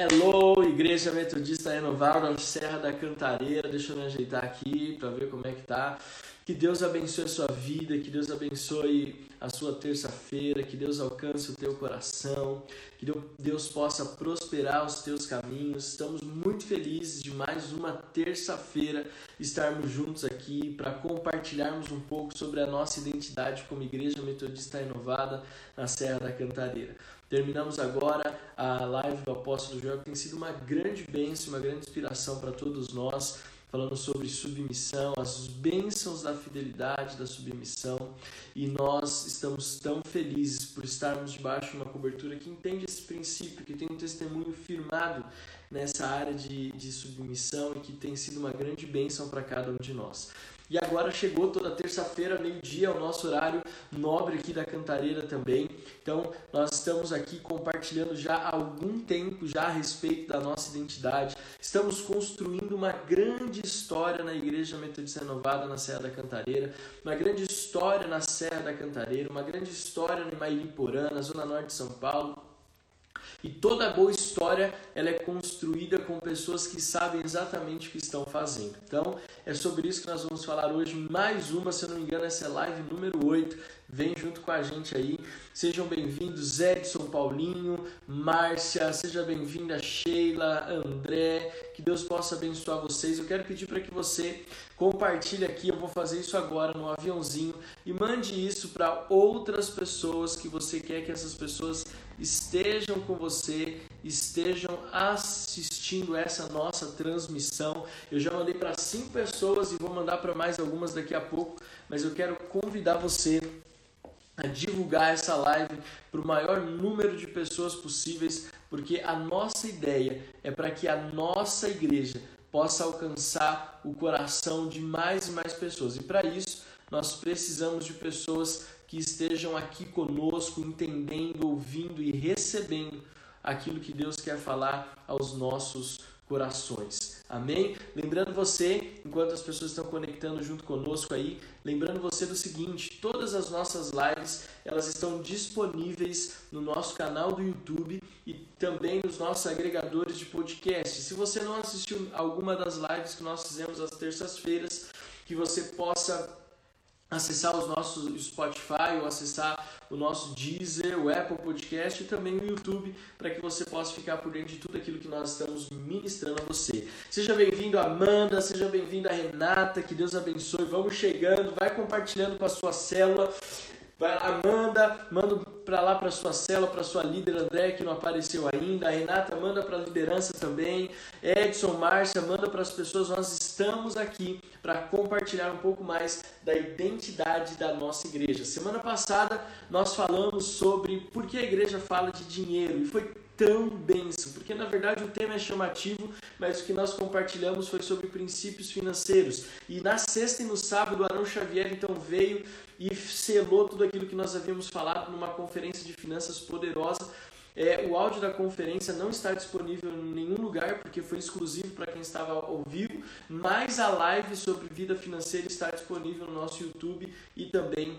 Hello, Igreja Metodista Renovada, Serra da Cantareira. Deixa eu me ajeitar aqui para ver como é que tá. Que Deus abençoe a sua vida, que Deus abençoe a sua terça-feira, que Deus alcance o teu coração, que Deus possa prosperar os teus caminhos. Estamos muito felizes de mais uma terça-feira estarmos juntos aqui para compartilharmos um pouco sobre a nossa identidade como Igreja Metodista Renovada na Serra da Cantareira. Terminamos agora a live do Apóstolo Joel, que tem sido uma grande bênção, uma grande inspiração para todos nós falando sobre submissão, as bênçãos da fidelidade, da submissão, e nós estamos tão felizes por estarmos debaixo de uma cobertura que entende esse princípio, que tem um testemunho firmado nessa área de, de submissão e que tem sido uma grande bênção para cada um de nós. E agora chegou toda terça-feira, meio-dia, o nosso horário nobre aqui da Cantareira também. Então, nós estamos aqui compartilhando já há algum tempo já a respeito da nossa identidade. Estamos construindo uma grande história na Igreja Metodista Renovada na Serra da Cantareira, uma grande história na Serra da Cantareira, uma grande história no Mairiporã, na Zona Norte de São Paulo e toda boa história ela é construída com pessoas que sabem exatamente o que estão fazendo. Então, é sobre isso que nós vamos falar hoje. Mais uma, se eu não me engano, essa é live número 8. Vem junto com a gente aí. Sejam bem-vindos, Edson, Paulinho, Márcia, seja bem-vinda, Sheila, André. Que Deus possa abençoar vocês. Eu quero pedir para que você compartilhe aqui. Eu vou fazer isso agora no aviãozinho e mande isso para outras pessoas que você quer que essas pessoas estejam com você, estejam assistindo essa nossa transmissão. Eu já mandei para cinco pessoas e vou mandar para mais algumas daqui a pouco, mas eu quero convidar você a divulgar essa live para o maior número de pessoas possíveis, porque a nossa ideia é para que a nossa igreja possa alcançar o coração de mais e mais pessoas. E para isso, nós precisamos de pessoas que estejam aqui conosco, entendendo, ouvindo e recebendo aquilo que Deus quer falar aos nossos corações. Amém? Lembrando você, enquanto as pessoas estão conectando junto conosco aí, lembrando você do seguinte, todas as nossas lives, elas estão disponíveis no nosso canal do YouTube e também nos nossos agregadores de podcast. Se você não assistiu alguma das lives que nós fizemos às terças-feiras, que você possa acessar os nossos Spotify ou acessar o nosso Deezer, o Apple Podcast e também o YouTube para que você possa ficar por dentro de tudo aquilo que nós estamos ministrando a você. Seja bem-vindo Amanda, seja bem-vinda Renata, que Deus abençoe. Vamos chegando, vai compartilhando com a sua célula. Vai lá, manda, manda para lá para sua célula, para sua líder André, que não apareceu ainda. A Renata manda para a liderança também. Edson, Márcia, manda para as pessoas. Nós estamos aqui para compartilhar um pouco mais da identidade da nossa igreja. Semana passada nós falamos sobre por que a igreja fala de dinheiro e foi tão benção, porque na verdade o tema é chamativo, mas o que nós compartilhamos foi sobre princípios financeiros. E na sexta e no sábado, o Arão Xavier então veio e selou tudo aquilo que nós havíamos falado numa conferência de finanças poderosa. É, o áudio da conferência não está disponível em nenhum lugar, porque foi exclusivo para quem estava ao vivo, mas a live sobre vida financeira está disponível no nosso YouTube e também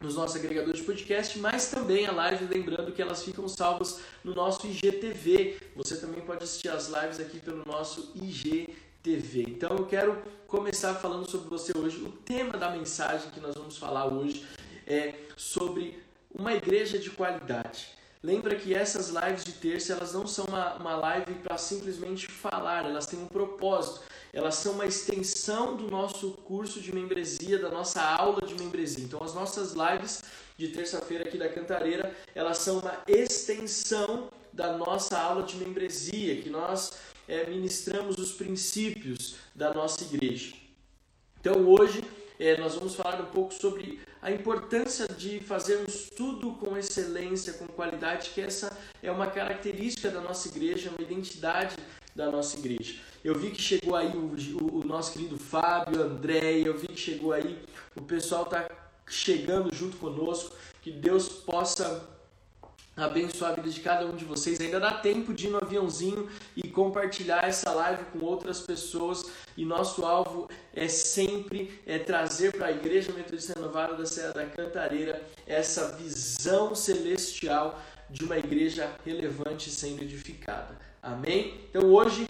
nos nossos agregadores de podcast, mas também a live, lembrando que elas ficam salvas no nosso IGTV. Você também pode assistir as lives aqui pelo nosso IGTV. Então eu quero começar falando sobre você hoje. O tema da mensagem que nós vamos falar hoje é sobre uma igreja de qualidade. Lembra que essas lives de terça elas não são uma, uma live para simplesmente falar, elas têm um propósito elas são uma extensão do nosso curso de membresia, da nossa aula de membresia. Então, as nossas lives de terça-feira aqui da Cantareira, elas são uma extensão da nossa aula de membresia, que nós é, ministramos os princípios da nossa igreja. Então, hoje, é, nós vamos falar um pouco sobre a importância de fazermos tudo com excelência, com qualidade, que essa é uma característica da nossa igreja, uma identidade da nossa igreja. Eu vi que chegou aí o, o, o nosso querido Fábio, André, eu vi que chegou aí, o pessoal está chegando junto conosco, que Deus possa abençoar a vida de cada um de vocês. Ainda dá tempo de ir no aviãozinho e compartilhar essa live com outras pessoas. E nosso alvo é sempre é trazer para a Igreja Metodista Renovada da Serra da Cantareira essa visão celestial de uma igreja relevante sendo edificada. Amém? Então hoje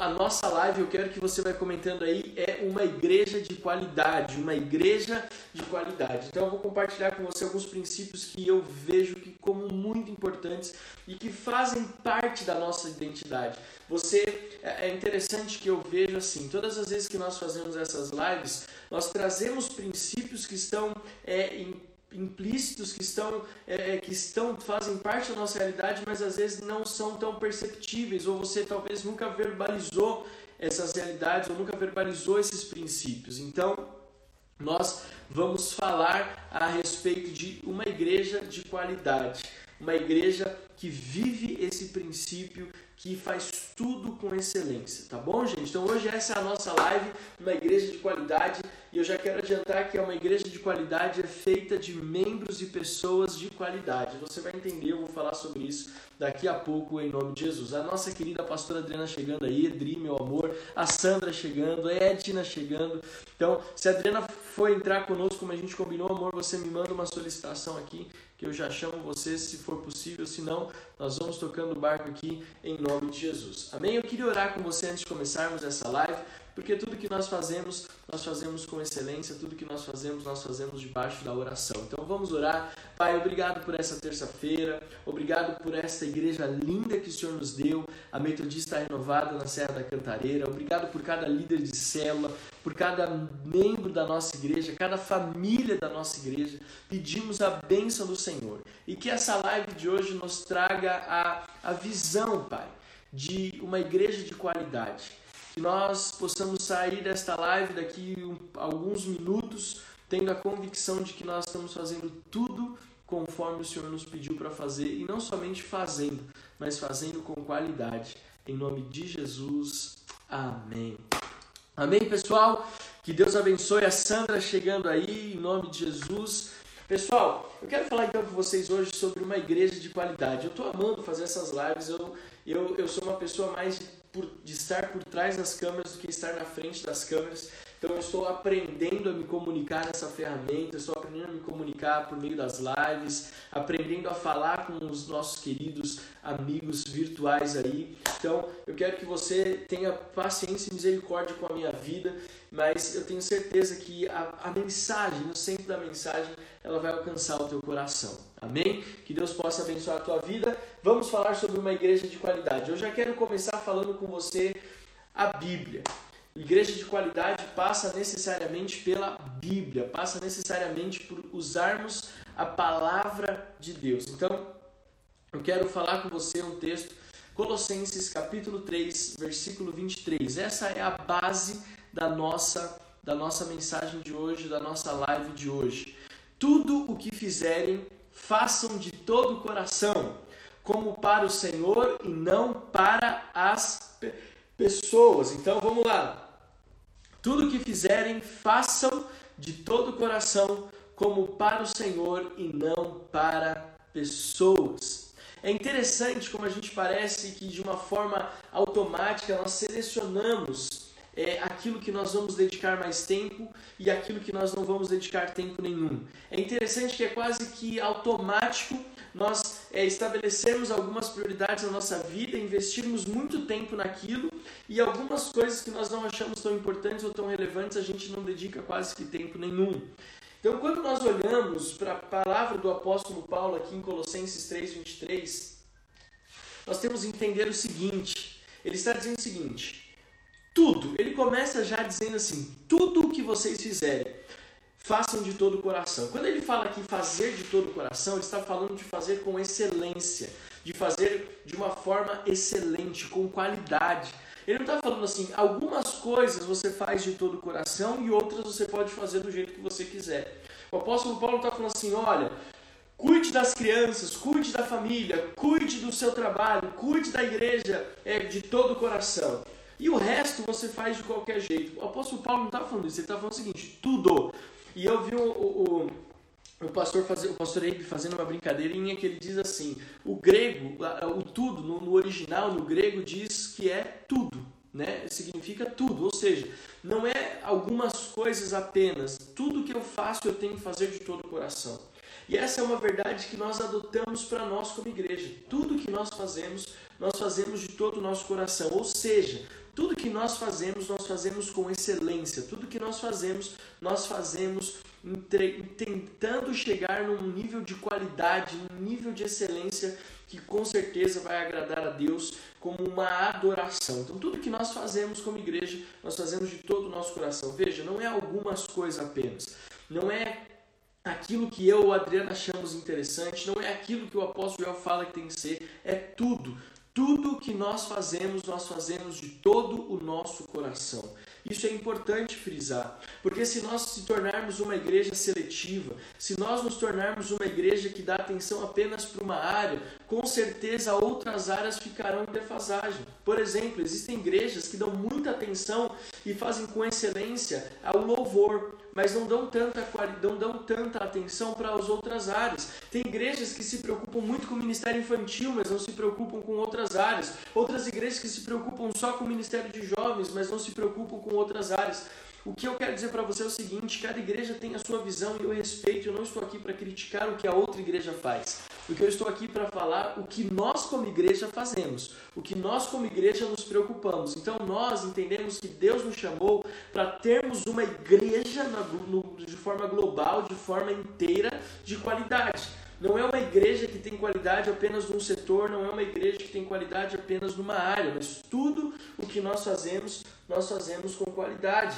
a nossa live, eu quero que você vai comentando aí, é uma igreja de qualidade, uma igreja de qualidade. Então eu vou compartilhar com você alguns princípios que eu vejo que como muito importantes e que fazem parte da nossa identidade. Você é, é interessante que eu vejo assim, todas as vezes que nós fazemos essas lives, nós trazemos princípios que estão é, em implícitos que estão, é, é, que estão fazem parte da nossa realidade, mas às vezes não são tão perceptíveis, ou você talvez nunca verbalizou essas realidades, ou nunca verbalizou esses princípios. Então, nós vamos falar a respeito de uma igreja de qualidade, uma igreja que vive esse princípio que faz tudo com excelência, tá bom, gente? Então hoje essa é a nossa live, uma igreja de qualidade, e eu já quero adiantar que é uma igreja de qualidade é feita de membros e pessoas de qualidade. Você vai entender, eu vou falar sobre isso daqui a pouco em nome de Jesus. A nossa querida pastora Adriana chegando aí, Edri, meu amor, a Sandra chegando, a Edna chegando. Então, se a Adriana for entrar conosco como a gente combinou, amor, você me manda uma solicitação aqui que eu já chamo você se for possível, se não, nós vamos tocando o barco aqui em nome de Jesus. Amém? Eu queria orar com você antes de começarmos essa live, porque tudo que nós fazemos, nós fazemos com excelência, tudo que nós fazemos, nós fazemos debaixo da oração. Então vamos orar. Pai, obrigado por essa terça-feira, obrigado por esta igreja linda que o Senhor nos deu, a Metodista Renovada na Serra da Cantareira, obrigado por cada líder de célula, por cada membro da nossa igreja, cada família da nossa igreja. Pedimos a bênção do Senhor e que essa live de hoje nos traga a, a visão, Pai, de uma igreja de qualidade que nós possamos sair desta live daqui um, alguns minutos tendo a convicção de que nós estamos fazendo tudo conforme o Senhor nos pediu para fazer e não somente fazendo, mas fazendo com qualidade. Em nome de Jesus. Amém. Amém, pessoal? Que Deus abençoe a Sandra chegando aí, em nome de Jesus. Pessoal, eu quero falar então com vocês hoje sobre uma igreja de qualidade. Eu estou amando fazer essas lives, eu, eu, eu sou uma pessoa mais por, de estar por trás das câmeras do que estar na frente das câmeras. Então eu estou aprendendo a me comunicar nessa ferramenta, estou aprendendo a me comunicar por meio das lives, aprendendo a falar com os nossos queridos amigos virtuais aí. Então eu quero que você tenha paciência e misericórdia com a minha vida, mas eu tenho certeza que a, a mensagem, no centro da mensagem, ela vai alcançar o teu coração. Amém? Que Deus possa abençoar a tua vida. Vamos falar sobre uma igreja de qualidade. Eu já quero começar falando com você a Bíblia. Igreja de qualidade passa necessariamente pela Bíblia, passa necessariamente por usarmos a palavra de Deus. Então, eu quero falar com você um texto, Colossenses capítulo 3, versículo 23. Essa é a base da nossa da nossa mensagem de hoje, da nossa live de hoje. Tudo o que fizerem, façam de todo o coração, como para o Senhor e não para as pessoas. Então vamos lá. Tudo que fizerem, façam de todo o coração, como para o Senhor e não para pessoas. É interessante como a gente parece que de uma forma automática nós selecionamos é, aquilo que nós vamos dedicar mais tempo e aquilo que nós não vamos dedicar tempo nenhum. É interessante que é quase que automático nós é, estabelecermos algumas prioridades na nossa vida, investirmos muito tempo naquilo e algumas coisas que nós não achamos tão importantes ou tão relevantes a gente não dedica quase que tempo nenhum. Então, quando nós olhamos para a palavra do apóstolo Paulo aqui em Colossenses 3:23, nós temos que entender o seguinte. Ele está dizendo o seguinte: tudo. Ele começa já dizendo assim: tudo o que vocês fizerem, façam de todo o coração. Quando ele fala aqui fazer de todo o coração, ele está falando de fazer com excelência, de fazer de uma forma excelente, com qualidade. Ele não está falando assim, algumas coisas você faz de todo o coração e outras você pode fazer do jeito que você quiser. O apóstolo Paulo está falando assim, olha, cuide das crianças, cuide da família, cuide do seu trabalho, cuide da igreja é, de todo o coração. E o resto você faz de qualquer jeito. O apóstolo Paulo não está falando isso, ele está falando o seguinte, tudo. E eu vi o, o, o pastor fazer, o pastor Eibe fazendo uma brincadeirinha que ele diz assim: o grego, o tudo no, no, original, no grego diz que é tudo, né? Significa tudo, ou seja, não é algumas coisas apenas. Tudo que eu faço eu tenho que fazer de todo o coração. E essa é uma verdade que nós adotamos para nós como igreja. Tudo que nós fazemos, nós fazemos de todo o nosso coração. Ou seja, tudo que nós fazemos, nós fazemos com excelência. Tudo que nós fazemos, nós fazemos tentando chegar num nível de qualidade, num nível de excelência que com certeza vai agradar a Deus como uma adoração. Então, tudo que nós fazemos como igreja, nós fazemos de todo o nosso coração. Veja, não é algumas coisas apenas. Não é aquilo que eu ou Adriana achamos interessante, não é aquilo que o apóstolo Joel fala que tem que ser, é tudo. Tudo que nós fazemos, nós fazemos de todo o nosso coração. Isso é importante frisar, porque se nós se tornarmos uma igreja seletiva, se nós nos tornarmos uma igreja que dá atenção apenas para uma área, com certeza outras áreas ficarão em defasagem. Por exemplo, existem igrejas que dão muita atenção e fazem com excelência ao louvor, mas não dão tanta, não dão tanta atenção para as outras áreas. Tem igrejas que se preocupam muito com o ministério infantil, mas não se preocupam com outras áreas. Outras igrejas que se preocupam só com o ministério de jovens, mas não se preocupam com outras áreas. O que eu quero dizer para você é o seguinte: cada igreja tem a sua visão e eu respeito. Eu não estou aqui para criticar o que a outra igreja faz. O que eu estou aqui para falar o que nós como igreja fazemos, o que nós como igreja nos preocupamos. Então nós entendemos que Deus nos chamou para termos uma igreja de forma global, de forma inteira, de qualidade. Não é uma igreja que tem qualidade apenas num setor, não é uma igreja que tem qualidade apenas numa área, mas tudo o que nós fazemos, nós fazemos com qualidade.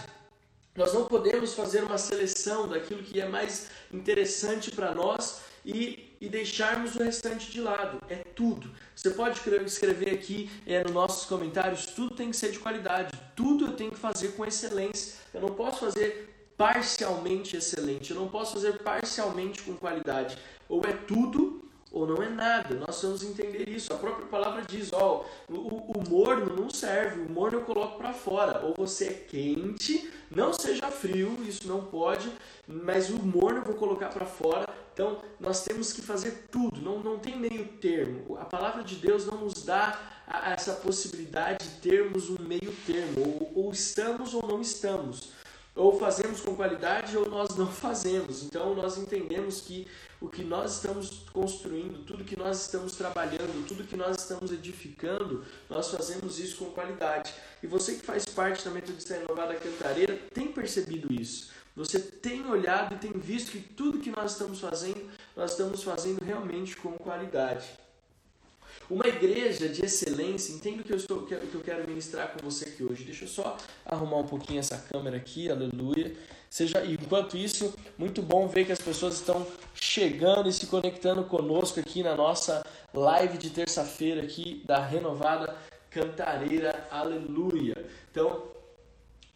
Nós não podemos fazer uma seleção daquilo que é mais interessante para nós e, e deixarmos o restante de lado. É tudo. Você pode escrever aqui é, nos nossos comentários: tudo tem que ser de qualidade, tudo eu tenho que fazer com excelência. Eu não posso fazer parcialmente excelente, eu não posso fazer parcialmente com qualidade. Ou é tudo ou não é nada. Nós precisamos entender isso. A própria palavra diz: ó, o, o morno não serve, o morno eu coloco para fora. Ou você é quente, não seja frio, isso não pode, mas o morno eu vou colocar para fora. Então nós temos que fazer tudo, não, não tem meio termo. A palavra de Deus não nos dá essa possibilidade de termos um meio termo, ou, ou estamos ou não estamos ou fazemos com qualidade ou nós não fazemos. Então nós entendemos que o que nós estamos construindo, tudo que nós estamos trabalhando, tudo que nós estamos edificando, nós fazemos isso com qualidade. E você que faz parte da Metodista Renovada Cantareira tem percebido isso. Você tem olhado e tem visto que tudo que nós estamos fazendo, nós estamos fazendo realmente com qualidade. Uma igreja de excelência, entendo que eu, estou, que eu quero ministrar com você aqui hoje. Deixa eu só arrumar um pouquinho essa câmera aqui, aleluia. Seja, enquanto isso, muito bom ver que as pessoas estão chegando e se conectando conosco aqui na nossa live de terça-feira aqui da renovada Cantareira, aleluia. Então,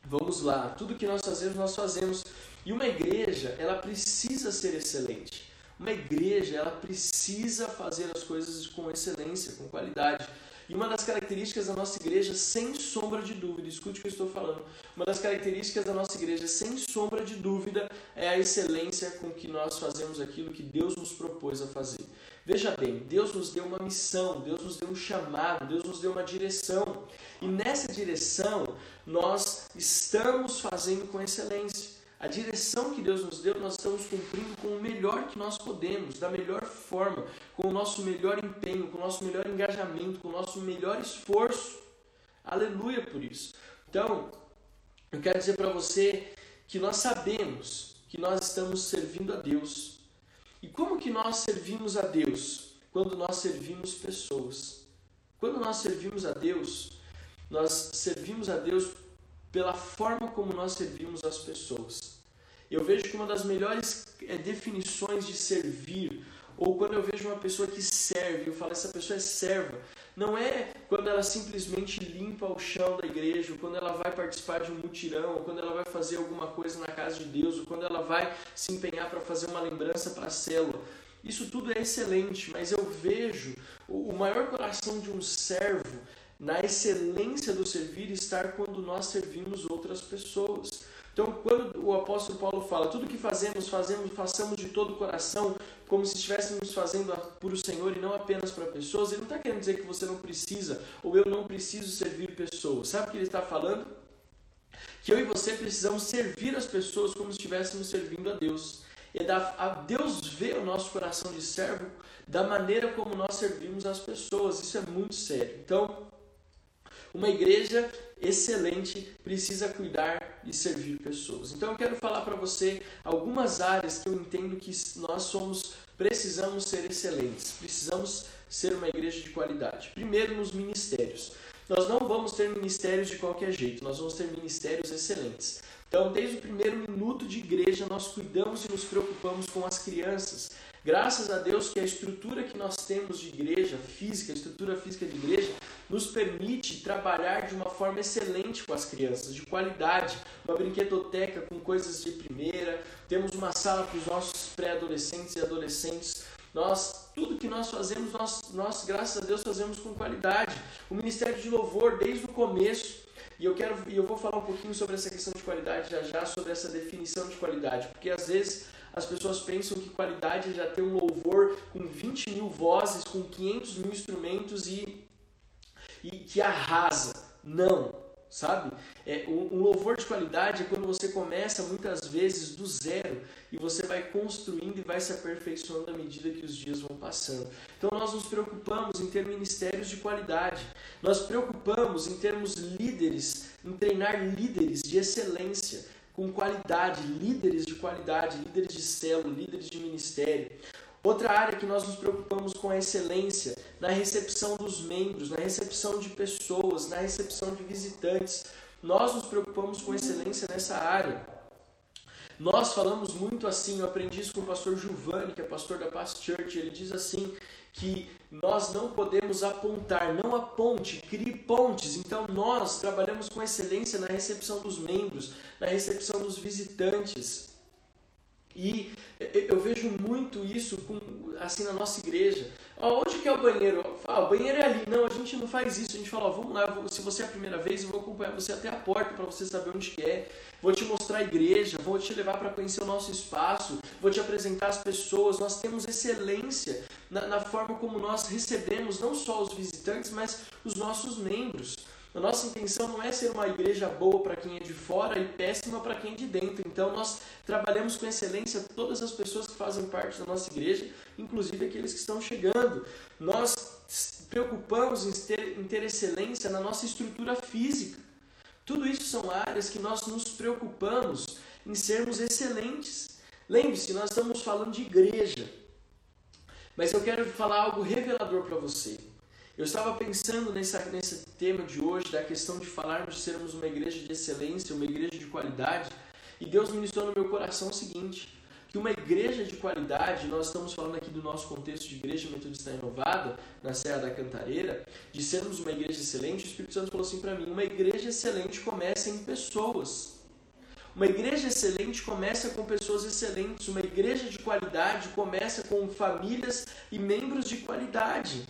vamos lá. Tudo que nós fazemos, nós fazemos. E uma igreja, ela precisa ser excelente. Uma igreja, ela precisa fazer as coisas com excelência, com qualidade. E uma das características da nossa igreja, sem sombra de dúvida, escute o que eu estou falando, uma das características da nossa igreja, sem sombra de dúvida, é a excelência com que nós fazemos aquilo que Deus nos propôs a fazer. Veja bem, Deus nos deu uma missão, Deus nos deu um chamado, Deus nos deu uma direção. E nessa direção, nós estamos fazendo com excelência. A direção que Deus nos deu, nós estamos cumprindo com o melhor que nós podemos, da melhor forma, com o nosso melhor empenho, com o nosso melhor engajamento, com o nosso melhor esforço. Aleluia por isso. Então, eu quero dizer para você que nós sabemos que nós estamos servindo a Deus. E como que nós servimos a Deus? Quando nós servimos pessoas. Quando nós servimos a Deus, nós servimos a Deus pela forma como nós servimos as pessoas. Eu vejo que uma das melhores é, definições de servir, ou quando eu vejo uma pessoa que serve, eu falo, essa pessoa é serva. Não é quando ela simplesmente limpa o chão da igreja, ou quando ela vai participar de um mutirão, ou quando ela vai fazer alguma coisa na casa de Deus, ou quando ela vai se empenhar para fazer uma lembrança para a célula. Isso tudo é excelente, mas eu vejo o maior coração de um servo na excelência do servir estar quando nós servimos outras pessoas. Então, quando o apóstolo Paulo fala, tudo que fazemos, fazemos, façamos de todo o coração, como se estivéssemos fazendo por o Senhor e não apenas para pessoas, ele não está querendo dizer que você não precisa, ou eu não preciso servir pessoas. Sabe o que ele está falando? Que eu e você precisamos servir as pessoas como se estivéssemos servindo a Deus. é da, a Deus vê o nosso coração de servo da maneira como nós servimos as pessoas. Isso é muito sério. Então, uma igreja excelente precisa cuidar e servir pessoas. Então eu quero falar para você algumas áreas que eu entendo que nós somos precisamos ser excelentes, precisamos ser uma igreja de qualidade. Primeiro nos ministérios. Nós não vamos ter ministérios de qualquer jeito, nós vamos ter ministérios excelentes. Então, desde o primeiro minuto de igreja, nós cuidamos e nos preocupamos com as crianças. Graças a Deus que a estrutura que nós temos de igreja física, a estrutura física de igreja, nos permite trabalhar de uma forma excelente com as crianças, de qualidade, uma brinquedoteca com coisas de primeira, temos uma sala para os nossos pré-adolescentes e adolescentes. Nós, tudo que nós fazemos, nós, nós, graças a Deus, fazemos com qualidade. O Ministério de Louvor, desde o começo, e eu quero, eu vou falar um pouquinho sobre essa questão de qualidade já já, sobre essa definição de qualidade, porque às vezes as pessoas pensam que qualidade é já ter um louvor com 20 mil vozes, com 500 mil instrumentos e, e que arrasa. Não, sabe? É, um, louvor de qualidade é quando você começa muitas vezes do zero e você vai construindo e vai se aperfeiçoando à medida que os dias vão passando. Então nós nos preocupamos em ter ministérios de qualidade, nós preocupamos em termos líderes, em treinar líderes de excelência com qualidade, líderes de qualidade, líderes de célula, líderes de ministério. Outra área que nós nos preocupamos com a excelência na recepção dos membros, na recepção de pessoas, na recepção de visitantes. Nós nos preocupamos com excelência nessa área. Nós falamos muito assim, eu aprendi isso com o pastor Giovanni, que é pastor da Past Church, ele diz assim que nós não podemos apontar, não aponte, crie pontes. Então nós trabalhamos com excelência na recepção dos membros, na recepção dos visitantes. E eu vejo muito isso com, assim na nossa igreja. onde que é o banheiro? Ah, o banheiro é ali. Não, a gente não faz isso. A gente fala, ó, vamos lá, se você é a primeira vez, eu vou acompanhar você até a porta para você saber onde que é. Vou te mostrar a igreja, vou te levar para conhecer o nosso espaço, vou te apresentar as pessoas. Nós temos excelência na, na forma como nós recebemos não só os visitantes, mas os nossos membros. A nossa intenção não é ser uma igreja boa para quem é de fora e péssima para quem é de dentro. Então nós trabalhamos com excelência todas as pessoas que fazem parte da nossa igreja, inclusive aqueles que estão chegando. Nós preocupamos em ter, em ter excelência na nossa estrutura física. Tudo isso são áreas que nós nos preocupamos em sermos excelentes. Lembre-se, nós estamos falando de igreja. Mas eu quero falar algo revelador para você. Eu estava pensando nessa, nesse tema de hoje, da questão de falarmos de sermos uma igreja de excelência, uma igreja de qualidade, e Deus ministrou no meu coração o seguinte: que uma igreja de qualidade, nós estamos falando aqui do nosso contexto de igreja metodista renovada, na Serra da Cantareira, de sermos uma igreja excelente, o Espírito Santo falou assim para mim: uma igreja excelente começa em pessoas. Uma igreja excelente começa com pessoas excelentes, uma igreja de qualidade começa com famílias e membros de qualidade.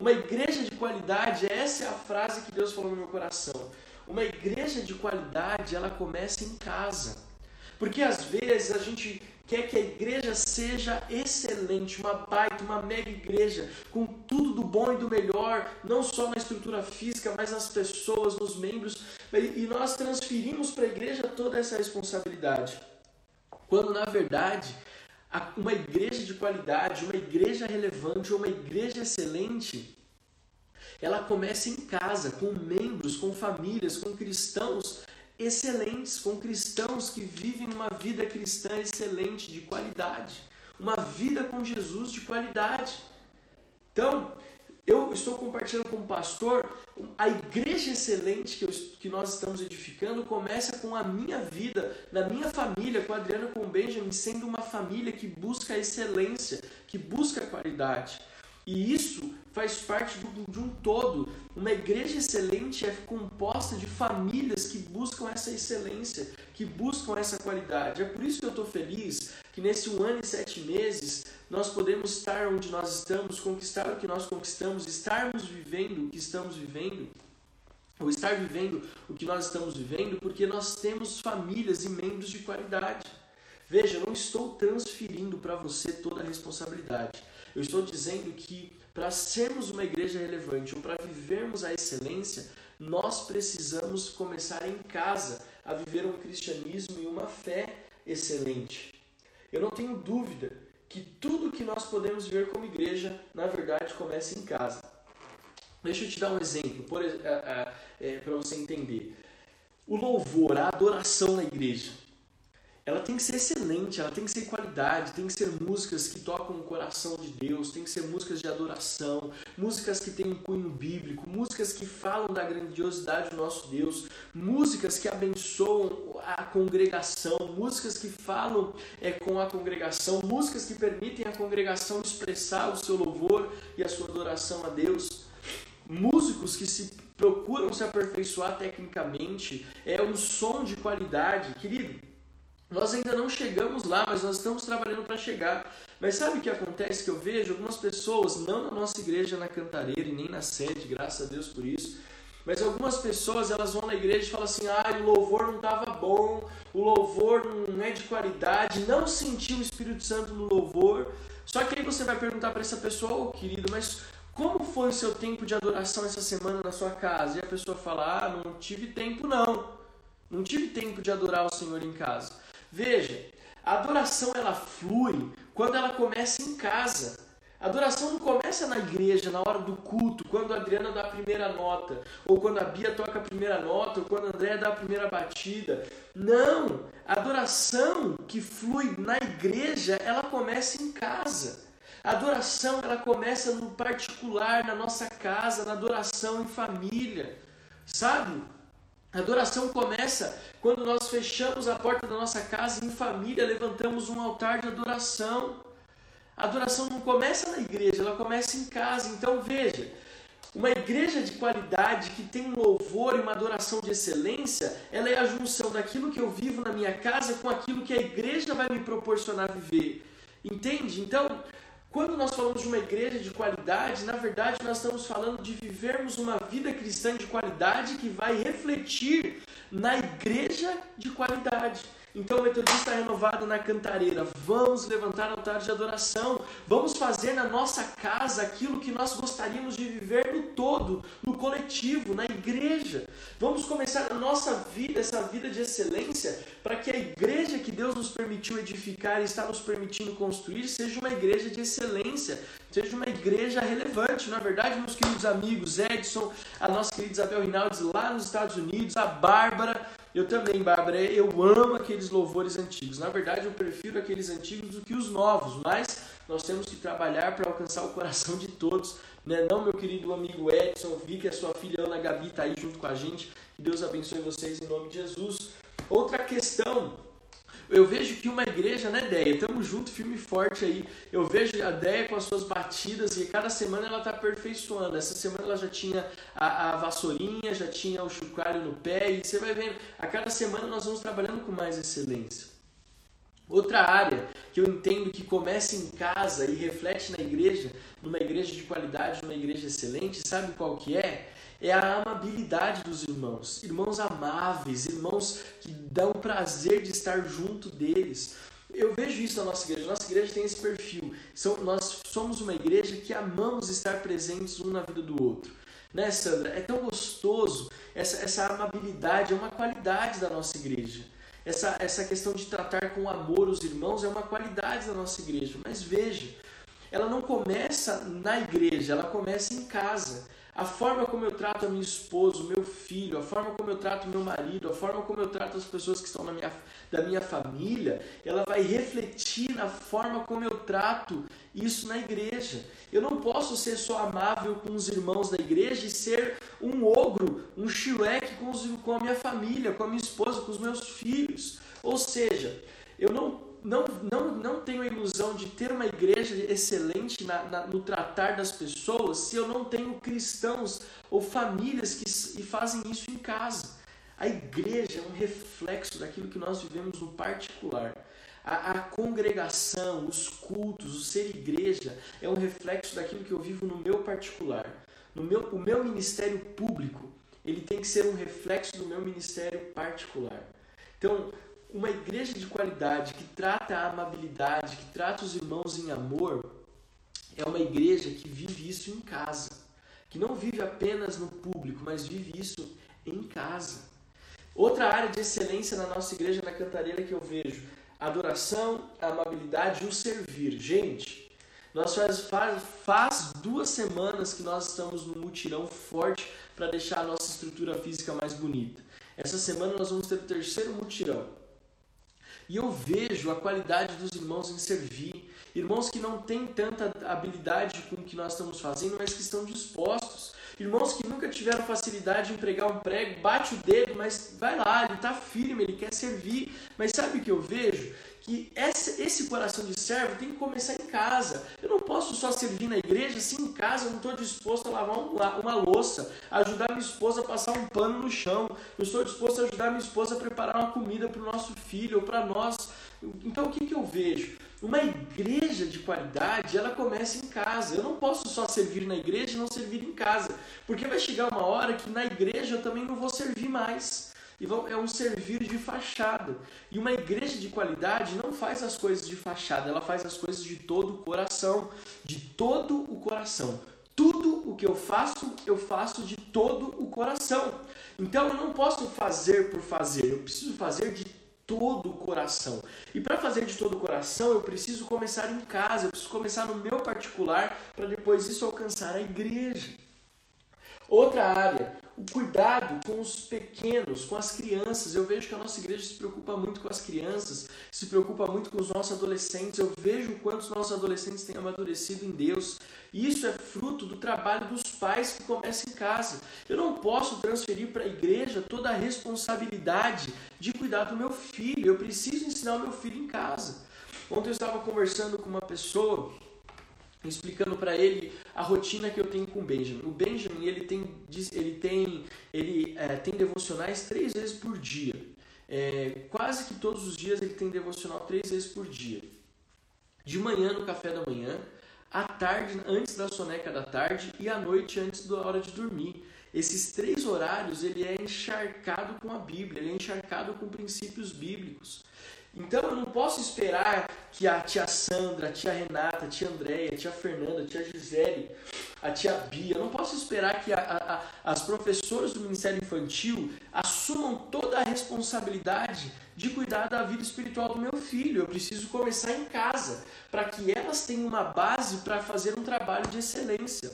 Uma igreja de qualidade, essa é a frase que Deus falou no meu coração. Uma igreja de qualidade, ela começa em casa. Porque às vezes a gente quer que a igreja seja excelente, uma baita, uma mega igreja, com tudo do bom e do melhor, não só na estrutura física, mas nas pessoas, nos membros, e nós transferimos para a igreja toda essa responsabilidade. Quando na verdade uma igreja de qualidade, uma igreja relevante, uma igreja excelente, ela começa em casa, com membros, com famílias, com cristãos excelentes, com cristãos que vivem uma vida cristã excelente, de qualidade, uma vida com Jesus de qualidade. Então, eu estou compartilhando com o pastor, a igreja excelente que, eu, que nós estamos edificando começa com a minha vida, na minha família, com a Adriana com o Benjamin, sendo uma família que busca excelência, que busca qualidade. E isso faz parte do, de um todo. Uma igreja excelente é composta de famílias que buscam essa excelência, que buscam essa qualidade. É por isso que eu estou feliz que nesse um ano e sete meses nós podemos estar onde nós estamos, conquistar o que nós conquistamos, estarmos vivendo o que estamos vivendo, ou estar vivendo o que nós estamos vivendo, porque nós temos famílias e membros de qualidade. Veja, não estou transferindo para você toda a responsabilidade. Eu estou dizendo que para sermos uma igreja relevante ou para vivermos a excelência, nós precisamos começar em casa a viver um cristianismo e uma fé excelente. eu não tenho dúvida que tudo que nós podemos ver como igreja, na verdade, começa em casa. Deixa eu te dar um exemplo para é, é, você entender. O louvor, a adoração na igreja ela tem que ser excelente, ela tem que ser qualidade, tem que ser músicas que tocam o coração de Deus, tem que ser músicas de adoração, músicas que têm um cunho bíblico, músicas que falam da grandiosidade do nosso Deus, músicas que abençoam a congregação, músicas que falam é, com a congregação, músicas que permitem a congregação expressar o seu louvor e a sua adoração a Deus. Músicos que se procuram se aperfeiçoar tecnicamente, é um som de qualidade, querido nós ainda não chegamos lá, mas nós estamos trabalhando para chegar. Mas sabe o que acontece que eu vejo? Algumas pessoas, não na nossa igreja na Cantareira e nem na sede, graças a Deus por isso, mas algumas pessoas elas vão na igreja e falam assim: ah, o louvor não estava bom, o louvor não é de qualidade, não senti o Espírito Santo no louvor. Só que aí você vai perguntar para essa pessoa: oh, querido, mas como foi o seu tempo de adoração essa semana na sua casa? E a pessoa fala: ah, não tive tempo não. Não tive tempo de adorar o Senhor em casa. Veja, a adoração ela flui quando ela começa em casa. A adoração não começa na igreja, na hora do culto, quando a Adriana dá a primeira nota, ou quando a Bia toca a primeira nota, ou quando a Andréa dá a primeira batida. Não! A adoração que flui na igreja, ela começa em casa. A adoração, ela começa no particular, na nossa casa, na adoração em família. Sabe? A adoração começa quando nós fechamos a porta da nossa casa em família levantamos um altar de adoração. A adoração não começa na igreja, ela começa em casa. Então veja, uma igreja de qualidade que tem um louvor e uma adoração de excelência, ela é a junção daquilo que eu vivo na minha casa com aquilo que a igreja vai me proporcionar viver. Entende? Então, quando nós falamos de uma igreja de qualidade, na verdade nós estamos falando de vivermos uma vida cristã de qualidade que vai refletir na igreja de qualidade. Então, Metodista renovado na cantareira, vamos levantar altar de adoração, vamos fazer na nossa casa aquilo que nós gostaríamos de viver no todo, no coletivo, na igreja. Vamos começar a nossa vida, essa vida de excelência, para que a igreja que Deus nos permitiu edificar e está nos permitindo construir seja uma igreja de excelência, seja uma igreja relevante. Na é verdade, meus queridos amigos, Edson, a nossa querida Isabel Rinaldi lá nos Estados Unidos, a Bárbara, eu também, Bárbara, eu amo aqueles louvores antigos. Na verdade, eu prefiro aqueles antigos do que os novos, mas nós temos que trabalhar para alcançar o coração de todos. Né? Não, meu querido amigo Edson, vi que a sua filha Ana Gabi está aí junto com a gente. Que Deus abençoe vocês em nome de Jesus. Outra questão eu vejo que uma igreja, né, Deia? Tamo junto, firme e forte aí. Eu vejo a Deia com as suas batidas e cada semana ela tá aperfeiçoando. Essa semana ela já tinha a, a vassourinha, já tinha o chocalho no pé e você vai vendo. A cada semana nós vamos trabalhando com mais excelência. Outra área que eu entendo que começa em casa e reflete na igreja, numa igreja de qualidade, numa igreja excelente, sabe qual que é? É a amabilidade dos irmãos. Irmãos amáveis, irmãos que dão prazer de estar junto deles. Eu vejo isso na nossa igreja. Nossa igreja tem esse perfil. São, nós somos uma igreja que amamos estar presentes um na vida do outro. Né, Sandra? É tão gostoso. Essa, essa amabilidade é uma qualidade da nossa igreja. Essa, essa questão de tratar com amor os irmãos é uma qualidade da nossa igreja. Mas veja, ela não começa na igreja, ela começa em casa. A forma como eu trato a minha esposa, o meu filho, a forma como eu trato o meu marido, a forma como eu trato as pessoas que estão na minha, da minha família, ela vai refletir na forma como eu trato isso na igreja. Eu não posso ser só amável com os irmãos da igreja e ser um ogro, um chileque com, com a minha família, com a minha esposa, com os meus filhos. Ou seja, eu não não, não, não tenho a ilusão de ter uma igreja excelente na, na, no tratar das pessoas se eu não tenho cristãos ou famílias que fazem isso em casa. A igreja é um reflexo daquilo que nós vivemos no particular. A, a, congregação, os cultos, o ser igreja é um reflexo daquilo que eu vivo no meu particular. No meu, o meu ministério público, ele tem que ser um reflexo do meu ministério particular. Então, uma igreja de qualidade que trata a amabilidade, que trata os irmãos em amor, é uma igreja que vive isso em casa, que não vive apenas no público, mas vive isso em casa. Outra área de excelência na nossa igreja na Cantareira que eu vejo, adoração, amabilidade e o servir. Gente, nós faz, faz, faz duas semanas que nós estamos no mutirão forte para deixar a nossa estrutura física mais bonita. Essa semana nós vamos ter o terceiro mutirão. E eu vejo a qualidade dos irmãos em servir. Irmãos que não têm tanta habilidade com o que nós estamos fazendo, mas que estão dispostos. Irmãos que nunca tiveram facilidade em pregar um prego, bate o dedo, mas vai lá, ele está firme, ele quer servir. Mas sabe o que eu vejo? Que esse, coração de servo tem que começar em casa. Eu não posso só servir na igreja se em casa eu não estou disposto a lavar uma, uma louça, ajudar minha esposa a passar um pano no chão, eu estou disposto a ajudar minha esposa a preparar uma comida para o nosso filho ou para nós. Então o que, que eu vejo? Uma igreja de qualidade, ela começa em casa. Eu não posso só servir na igreja e não servir em casa, porque vai chegar uma hora que na igreja eu também não vou servir mais e vão, é um servir de fachada. E uma igreja de qualidade não faz as coisas de fachada, ela faz as coisas de todo o coração, de todo o coração. Tudo o que eu faço, eu faço de todo o coração. Então eu não posso fazer por fazer, eu preciso fazer de todo o coração. E para fazer de todo o coração, eu preciso começar em casa, eu preciso começar no meu particular, para depois isso alcançar a igreja. Outra área, o cuidado com os pequenos, com as crianças. Eu vejo que a nossa igreja se preocupa muito com as crianças, se preocupa muito com os nossos adolescentes. Eu vejo quantos nossos adolescentes têm amadurecido em Deus. E isso é fruto do trabalho dos pais que começa em casa. Eu não posso transferir para a igreja toda a responsabilidade de cuidar do meu filho. Eu preciso ensinar o meu filho em casa. Ontem eu estava conversando com uma pessoa explicando para ele a rotina que eu tenho com o Benjamin. O Benjamin ele tem ele tem ele é, tem devocionais três vezes por dia. É, quase que todos os dias ele tem devocional três vezes por dia. De manhã no café da manhã, à tarde antes da soneca da tarde e à noite antes da hora de dormir. Esses três horários ele é encharcado com a Bíblia, ele é encharcado com princípios bíblicos. Então eu não posso esperar que a tia Sandra, a tia Renata, a tia Andréia, a tia Fernanda, a tia Gisele, a tia Bia, eu não posso esperar que a, a, as professoras do Ministério Infantil assumam toda a responsabilidade de cuidar da vida espiritual do meu filho. Eu preciso começar em casa, para que elas tenham uma base para fazer um trabalho de excelência.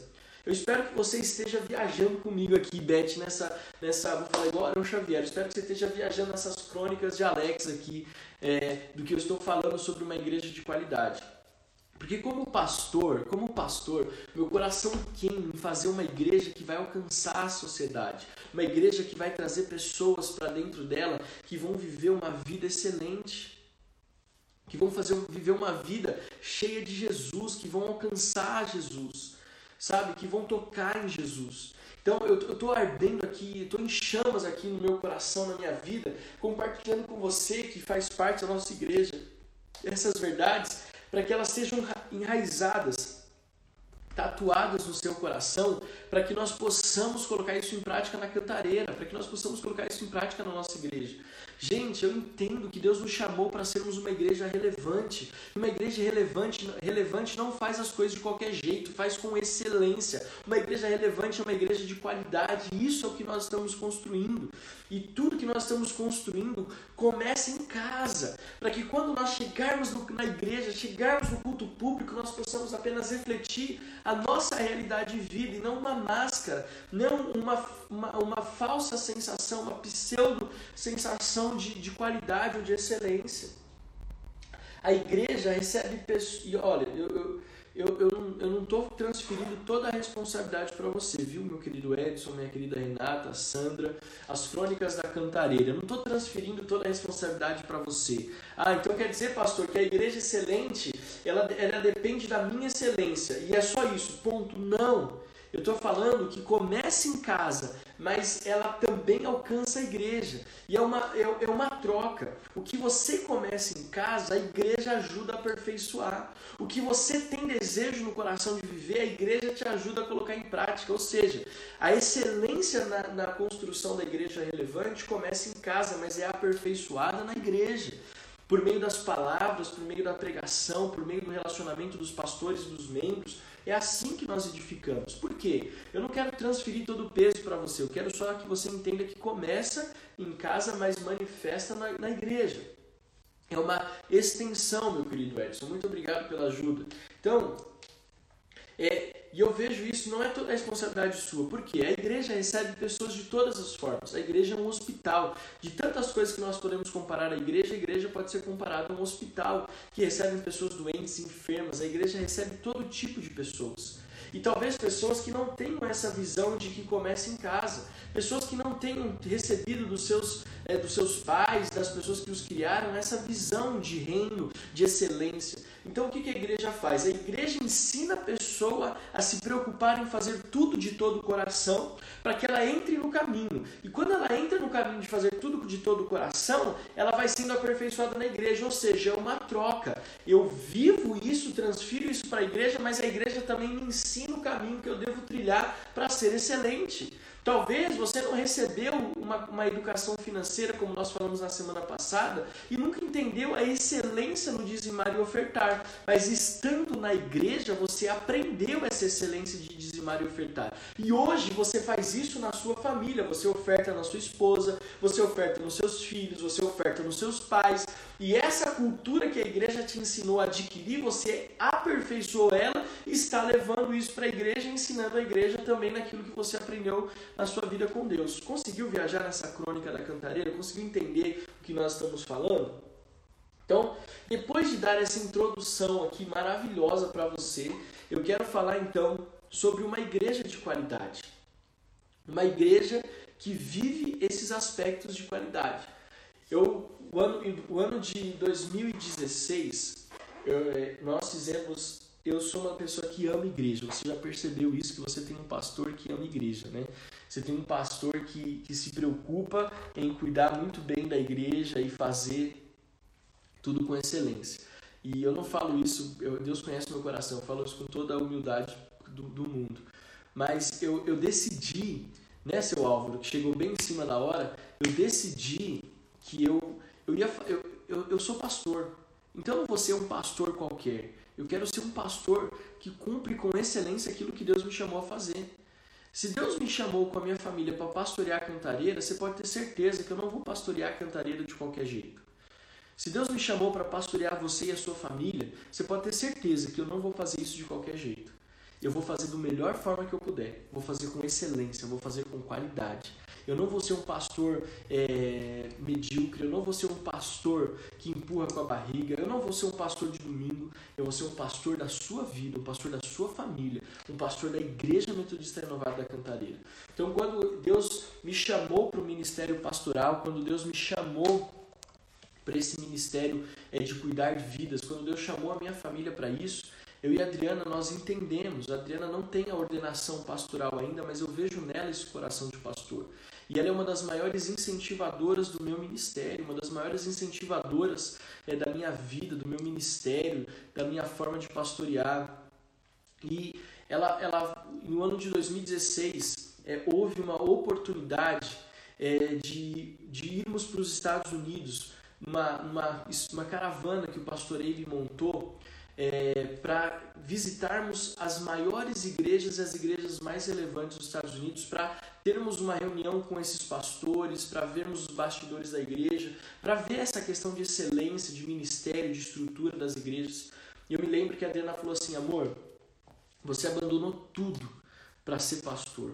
Eu espero que você esteja viajando comigo aqui, Beth, nessa, nessa vou falar igual Arão Xavier, eu espero que você esteja viajando nessas crônicas de Alex aqui, é, do que eu estou falando sobre uma igreja de qualidade. Porque como pastor, como pastor, meu coração queima em fazer uma igreja que vai alcançar a sociedade, uma igreja que vai trazer pessoas para dentro dela que vão viver uma vida excelente, que vão fazer viver uma vida cheia de Jesus, que vão alcançar Jesus sabe? Que vão tocar em Jesus. Então eu estou ardendo aqui, estou em chamas aqui no meu coração, na minha vida, compartilhando com você que faz parte da nossa igreja essas verdades, para que elas sejam enraizadas, tatuadas no seu coração, para que nós possamos colocar isso em prática na cantareira, para que nós possamos colocar isso em prática na nossa igreja. Gente, eu entendo que Deus nos chamou para sermos uma igreja relevante. Uma igreja relevante, relevante não faz as coisas de qualquer jeito, faz com excelência. Uma igreja relevante é uma igreja de qualidade. Isso é o que nós estamos construindo. E tudo que nós estamos construindo começa em casa, para que quando nós chegarmos na igreja, chegarmos no culto público, nós possamos apenas refletir a nossa realidade de vida e não uma máscara, não uma, uma, uma falsa sensação, uma pseudo sensação de, de qualidade ou de excelência. A igreja recebe pessoas. E olha, eu, eu eu, eu, não, eu estou transferindo toda a responsabilidade para você, viu, meu querido Edson, minha querida Renata, Sandra, as crônicas da cantareira. Eu não estou transferindo toda a responsabilidade para você. Ah, então quer dizer, pastor, que a igreja excelente, ela, ela depende da minha excelência. E é só isso, ponto. Não. Eu estou falando que começa em casa, mas ela também alcança a igreja. E é uma, é, é uma troca. O que você começa em casa, a igreja ajuda a aperfeiçoar. O que você tem desejo no coração de viver, a igreja te ajuda a colocar em prática. Ou seja, a excelência na, na construção da igreja relevante começa em casa, mas é aperfeiçoada na igreja por meio das palavras, por meio da pregação, por meio do relacionamento dos pastores e dos membros. É assim que nós edificamos. Por quê? Eu não quero transferir todo o peso para você, eu quero só que você entenda que começa em casa, mas manifesta na, na igreja. é uma extensão, meu querido Edson. Muito obrigado pela ajuda. Então, é, e eu vejo isso, não é toda a responsabilidade sua, porque a igreja recebe pessoas de todas as formas. A igreja é um hospital. De tantas coisas que nós podemos comparar a igreja, a igreja pode ser comparada a um hospital que recebe pessoas doentes, enfermas. A igreja recebe todo tipo de pessoas. E talvez pessoas que não tenham essa visão de que começa em casa, pessoas que não tenham recebido dos seus, é, dos seus pais, das pessoas que os criaram, essa visão de reino, de excelência. Então o que a igreja faz? A igreja ensina a pessoa a se preocupar em fazer tudo de todo o coração para que ela entre no caminho. E quando ela entra no caminho de fazer tudo de todo o coração, ela vai sendo aperfeiçoada na igreja, ou seja, é uma troca. Eu vivo isso, transfiro isso para a igreja, mas a igreja também me ensina o caminho que eu devo trilhar para ser excelente. Talvez você não recebeu uma, uma educação financeira, como nós falamos na semana passada, e nunca entendeu a excelência no dizimar e ofertar. Mas estando na igreja, você aprendeu essa excelência de dizimar e ofertar. E hoje você faz isso na sua família. Você oferta na sua esposa, você oferta nos seus filhos, você oferta nos seus pais. E essa cultura que a igreja te ensinou a adquirir, você aperfeiçoou ela e está levando isso para a igreja, ensinando a igreja também naquilo que você aprendeu na sua vida com Deus. Conseguiu viajar nessa crônica da cantareira? Conseguiu entender o que nós estamos falando? Então, depois de dar essa introdução aqui maravilhosa para você, eu quero falar então sobre uma igreja de qualidade. Uma igreja que vive esses aspectos de qualidade. Eu, o, ano, o ano de 2016, eu, eh, nós fizemos eu sou uma pessoa que ama igreja. Você já percebeu isso, que você tem um pastor que ama igreja, né? Você tem um pastor que, que se preocupa em cuidar muito bem da igreja e fazer tudo com excelência. E eu não falo isso, eu, Deus conhece meu coração, eu falo isso com toda a humildade do, do mundo. Mas eu, eu decidi, né, seu Álvaro, que chegou bem em cima da hora, eu decidi que eu, eu, ia, eu, eu, eu sou pastor. Então eu não vou ser um pastor qualquer. Eu quero ser um pastor que cumpre com excelência aquilo que Deus me chamou a fazer. Se Deus me chamou com a minha família para pastorear a cantareira, você pode ter certeza que eu não vou pastorear a cantareira de qualquer jeito. Se Deus me chamou para pastorear você e a sua família, você pode ter certeza que eu não vou fazer isso de qualquer jeito. Eu vou fazer da melhor forma que eu puder. Vou fazer com excelência, vou fazer com qualidade. Eu não vou ser um pastor é, medíocre, eu não vou ser um pastor que empurra com a barriga, eu não vou ser um pastor de domingo, eu vou ser um pastor da sua vida, um pastor da sua família, um pastor da Igreja Metodista Renovada da Cantareira. Então, quando Deus me chamou para o ministério pastoral, quando Deus me chamou para esse ministério é, de cuidar de vidas, quando Deus chamou a minha família para isso, eu e a Adriana, nós entendemos. A Adriana não tem a ordenação pastoral ainda, mas eu vejo nela esse coração de pastor. E ela é uma das maiores incentivadoras do meu ministério, uma das maiores incentivadoras é, da minha vida, do meu ministério, da minha forma de pastorear. E ela, ela no ano de 2016, é, houve uma oportunidade é, de, de irmos para os Estados Unidos, uma, uma, uma caravana que o pastor montou é, para visitarmos as maiores igrejas e as igrejas mais relevantes dos Estados Unidos, para termos uma reunião com esses pastores, para vermos os bastidores da igreja, para ver essa questão de excelência, de ministério, de estrutura das igrejas. E eu me lembro que a Adriana falou assim: amor, você abandonou tudo para ser pastor.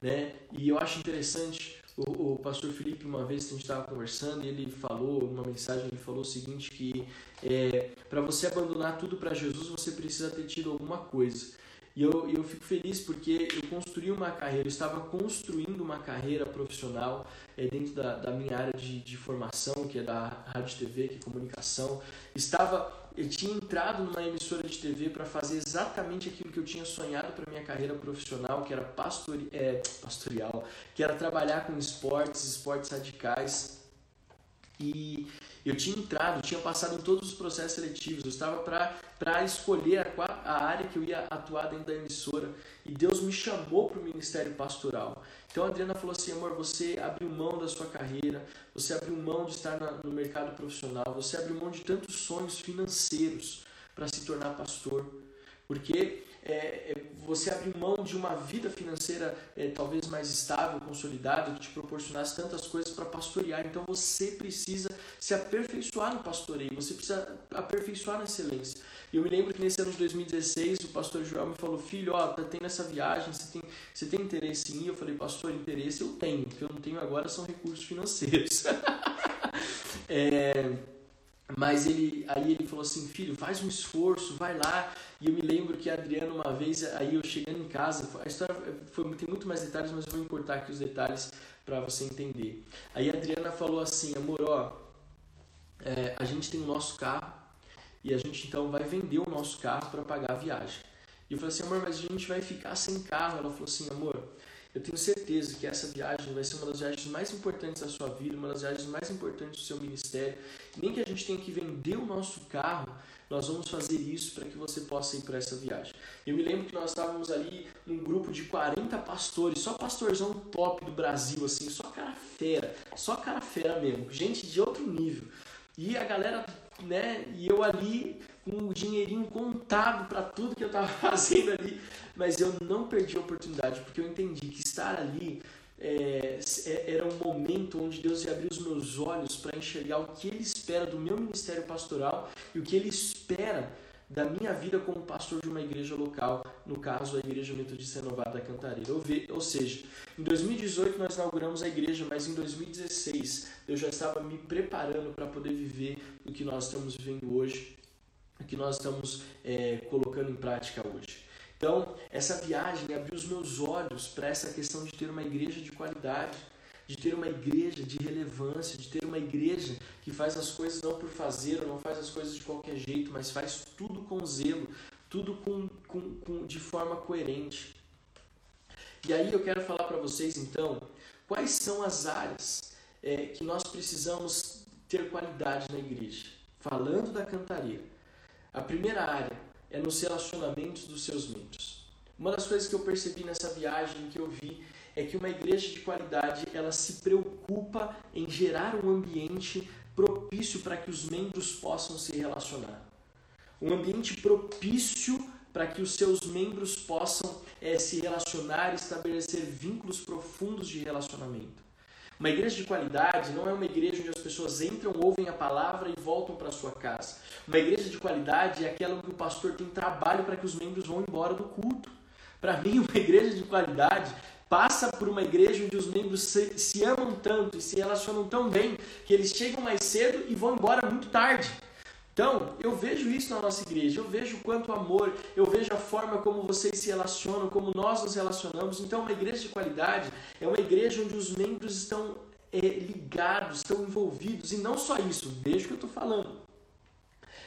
Né? E eu acho interessante o, o pastor Felipe, uma vez que a gente estava conversando, ele falou, uma mensagem, ele falou o seguinte, que é, para você abandonar tudo para Jesus, você precisa ter tido alguma coisa. E eu, eu fico feliz porque eu construí uma carreira, eu estava construindo uma carreira profissional é, dentro da, da minha área de, de formação, que é da rádio TV, que é comunicação. Estava eu tinha entrado numa emissora de TV para fazer exatamente aquilo que eu tinha sonhado para minha carreira profissional, que era pastori, é, pastoral, que era trabalhar com esportes, esportes radicais. E eu tinha entrado, tinha passado em todos os processos seletivos, eu estava para escolher a, a área que eu ia atuar dentro da emissora e Deus me chamou para o ministério pastoral. Então a Adriana falou assim: amor, você abriu mão da sua carreira, você abriu mão de estar na, no mercado profissional, você abriu mão de tantos sonhos financeiros para se tornar pastor. Porque é, é, você abrir mão de uma vida financeira é, talvez mais estável, consolidada, que te proporcionasse tantas coisas para pastorear. Então você precisa se aperfeiçoar no pastoreio, você precisa aperfeiçoar na excelência. E eu me lembro que nesse ano de 2016 o pastor Joel me falou: Filho, ó, tá tendo essa viagem, você tem, você tem interesse em ir? Eu falei: Pastor, interesse eu tenho, o que eu não tenho agora são recursos financeiros. é. Mas ele, aí ele falou assim, filho, faz um esforço, vai lá. E eu me lembro que a Adriana uma vez, aí eu chegando em casa, a história foi, tem muito mais detalhes, mas eu vou encurtar aqui os detalhes para você entender. Aí a Adriana falou assim, amor, ó, é, a gente tem o nosso carro e a gente então vai vender o nosso carro para pagar a viagem. E eu falei assim, amor, mas a gente vai ficar sem carro. Ela falou assim, amor, eu tenho certeza que essa viagem vai ser uma das viagens mais importantes da sua vida, uma das viagens mais importantes do seu ministério. Nem que a gente tenha que vender o nosso carro, nós vamos fazer isso para que você possa ir para essa viagem. Eu me lembro que nós estávamos ali num grupo de 40 pastores, só pastorzão top do Brasil, assim, só cara fera, só cara fera mesmo, gente de outro nível. E a galera, né, e eu ali com o dinheirinho contado para tudo que eu estava fazendo ali, mas eu não perdi a oportunidade, porque eu entendi que estar ali é, é, era um momento onde Deus ia abrir os meus olhos para enxergar o que Ele espera do meu ministério pastoral e o que Ele espera da minha vida como pastor de uma igreja local, no caso a Igreja Metodista Renovada da Cantareira. Ou seja, em 2018 nós inauguramos a igreja, mas em 2016 eu já estava me preparando para poder viver o que nós estamos vivendo hoje que nós estamos é, colocando em prática hoje. Então, essa viagem abriu os meus olhos para essa questão de ter uma igreja de qualidade, de ter uma igreja de relevância, de ter uma igreja que faz as coisas não por fazer, ou não faz as coisas de qualquer jeito, mas faz tudo com zelo, tudo com, com, com de forma coerente. E aí eu quero falar para vocês então quais são as áreas é, que nós precisamos ter qualidade na igreja. Falando da cantaria, a primeira área é nos relacionamentos dos seus membros. Uma das coisas que eu percebi nessa viagem que eu vi é que uma igreja de qualidade ela se preocupa em gerar um ambiente propício para que os membros possam se relacionar. Um ambiente propício para que os seus membros possam é, se relacionar e estabelecer vínculos profundos de relacionamento. Uma igreja de qualidade não é uma igreja onde as pessoas entram, ouvem a palavra e voltam para sua casa. Uma igreja de qualidade é aquela onde o pastor tem trabalho para que os membros vão embora do culto. Para mim, uma igreja de qualidade passa por uma igreja onde os membros se, se amam tanto e se relacionam tão bem que eles chegam mais cedo e vão embora muito tarde. Então, eu vejo isso na nossa igreja, eu vejo quanto amor, eu vejo a forma como vocês se relacionam, como nós nos relacionamos. Então, uma igreja de qualidade é uma igreja onde os membros estão é, ligados, estão envolvidos, e não só isso, veja o que eu estou falando.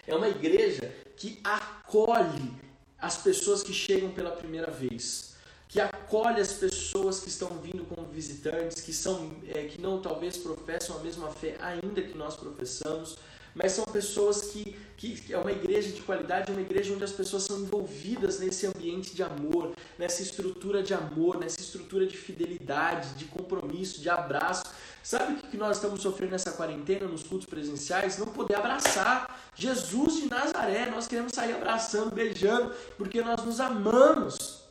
É uma igreja que acolhe as pessoas que chegam pela primeira vez, que acolhe as pessoas que estão vindo como visitantes, que são é, que não talvez professam a mesma fé ainda que nós professamos mas são pessoas que, que é uma igreja de qualidade, é uma igreja onde as pessoas são envolvidas nesse ambiente de amor, nessa estrutura de amor, nessa estrutura de fidelidade, de compromisso, de abraço. Sabe o que nós estamos sofrendo nessa quarentena, nos cultos presenciais? Não poder abraçar Jesus de Nazaré. Nós queremos sair abraçando, beijando, porque nós nos amamos.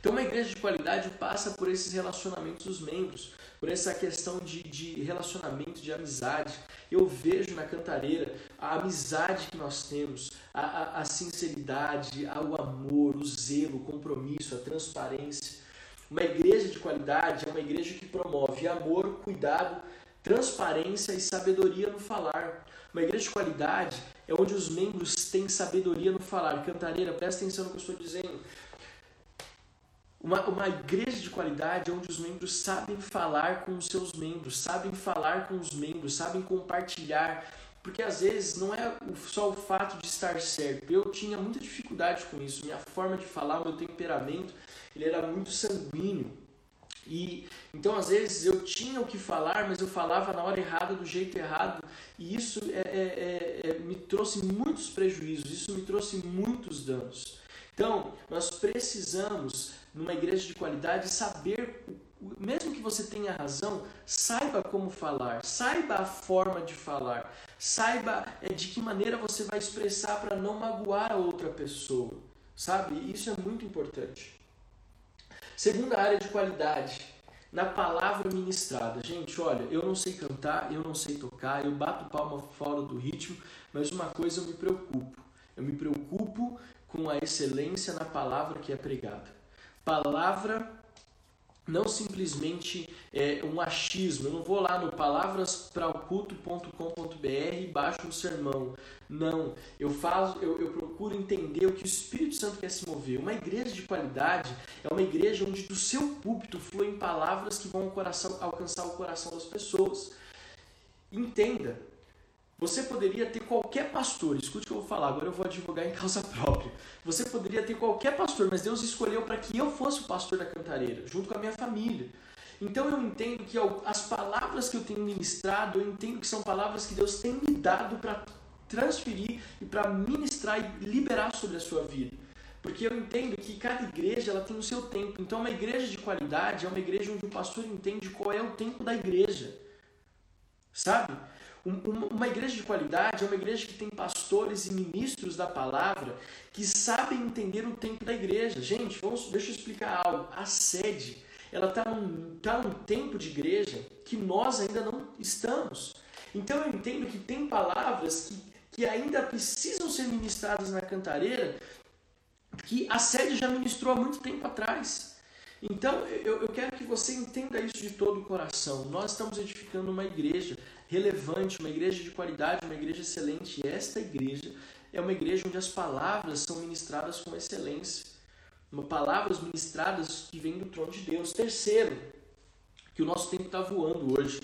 Então, uma igreja de qualidade passa por esses relacionamentos dos membros por essa questão de, de relacionamento, de amizade. Eu vejo na cantareira a amizade que nós temos, a, a, a sinceridade, o amor, o zelo, o compromisso, a transparência. Uma igreja de qualidade é uma igreja que promove amor, cuidado, transparência e sabedoria no falar. Uma igreja de qualidade é onde os membros têm sabedoria no falar. Cantareira, presta atenção no que eu estou dizendo. Uma, uma igreja de qualidade onde os membros sabem falar com os seus membros, sabem falar com os membros, sabem compartilhar. Porque às vezes não é só o fato de estar certo. Eu tinha muita dificuldade com isso. Minha forma de falar, meu temperamento, ele era muito sanguíneo. E então às vezes eu tinha o que falar, mas eu falava na hora errada, do jeito errado, e isso é, é, é, é me trouxe muitos prejuízos, isso me trouxe muitos danos. Então, nós precisamos numa igreja de qualidade, saber, mesmo que você tenha razão, saiba como falar, saiba a forma de falar, saiba é, de que maneira você vai expressar para não magoar a outra pessoa. sabe? Isso é muito importante. Segunda área de qualidade, na palavra ministrada. Gente, olha, eu não sei cantar, eu não sei tocar, eu bato palma fora do ritmo, mas uma coisa eu me preocupo. Eu me preocupo com a excelência na palavra que é pregada. Palavra não simplesmente é, um achismo. Eu não vou lá no palavrasprauculto.com.br e baixo um sermão. Não, eu faço, eu, eu, procuro entender o que o Espírito Santo quer se mover. Uma igreja de qualidade é uma igreja onde do seu púlpito fluem palavras que vão ao coração, alcançar o coração das pessoas. Entenda, você poderia ter qualquer pastor, escute o que eu vou falar, agora eu vou advogar em causa própria. Você poderia ter qualquer pastor, mas Deus escolheu para que eu fosse o pastor da cantareira, junto com a minha família. Então eu entendo que as palavras que eu tenho ministrado, eu entendo que são palavras que Deus tem me dado para transferir e para ministrar e liberar sobre a sua vida. Porque eu entendo que cada igreja ela tem o seu tempo. Então uma igreja de qualidade é uma igreja onde o pastor entende qual é o tempo da igreja. Sabe? Uma igreja de qualidade é uma igreja que tem pastores e ministros da palavra que sabem entender o tempo da igreja. Gente, vamos, deixa eu explicar algo. A sede, ela está num, tá num tempo de igreja que nós ainda não estamos. Então eu entendo que tem palavras que, que ainda precisam ser ministradas na cantareira que a sede já ministrou há muito tempo atrás. Então eu, eu quero que você entenda isso de todo o coração. Nós estamos edificando uma igreja relevante, uma igreja de qualidade, uma igreja excelente. E esta igreja é uma igreja onde as palavras são ministradas com excelência. Uma palavras ministradas que vêm do trono de Deus. Terceiro, que o nosso tempo está voando hoje.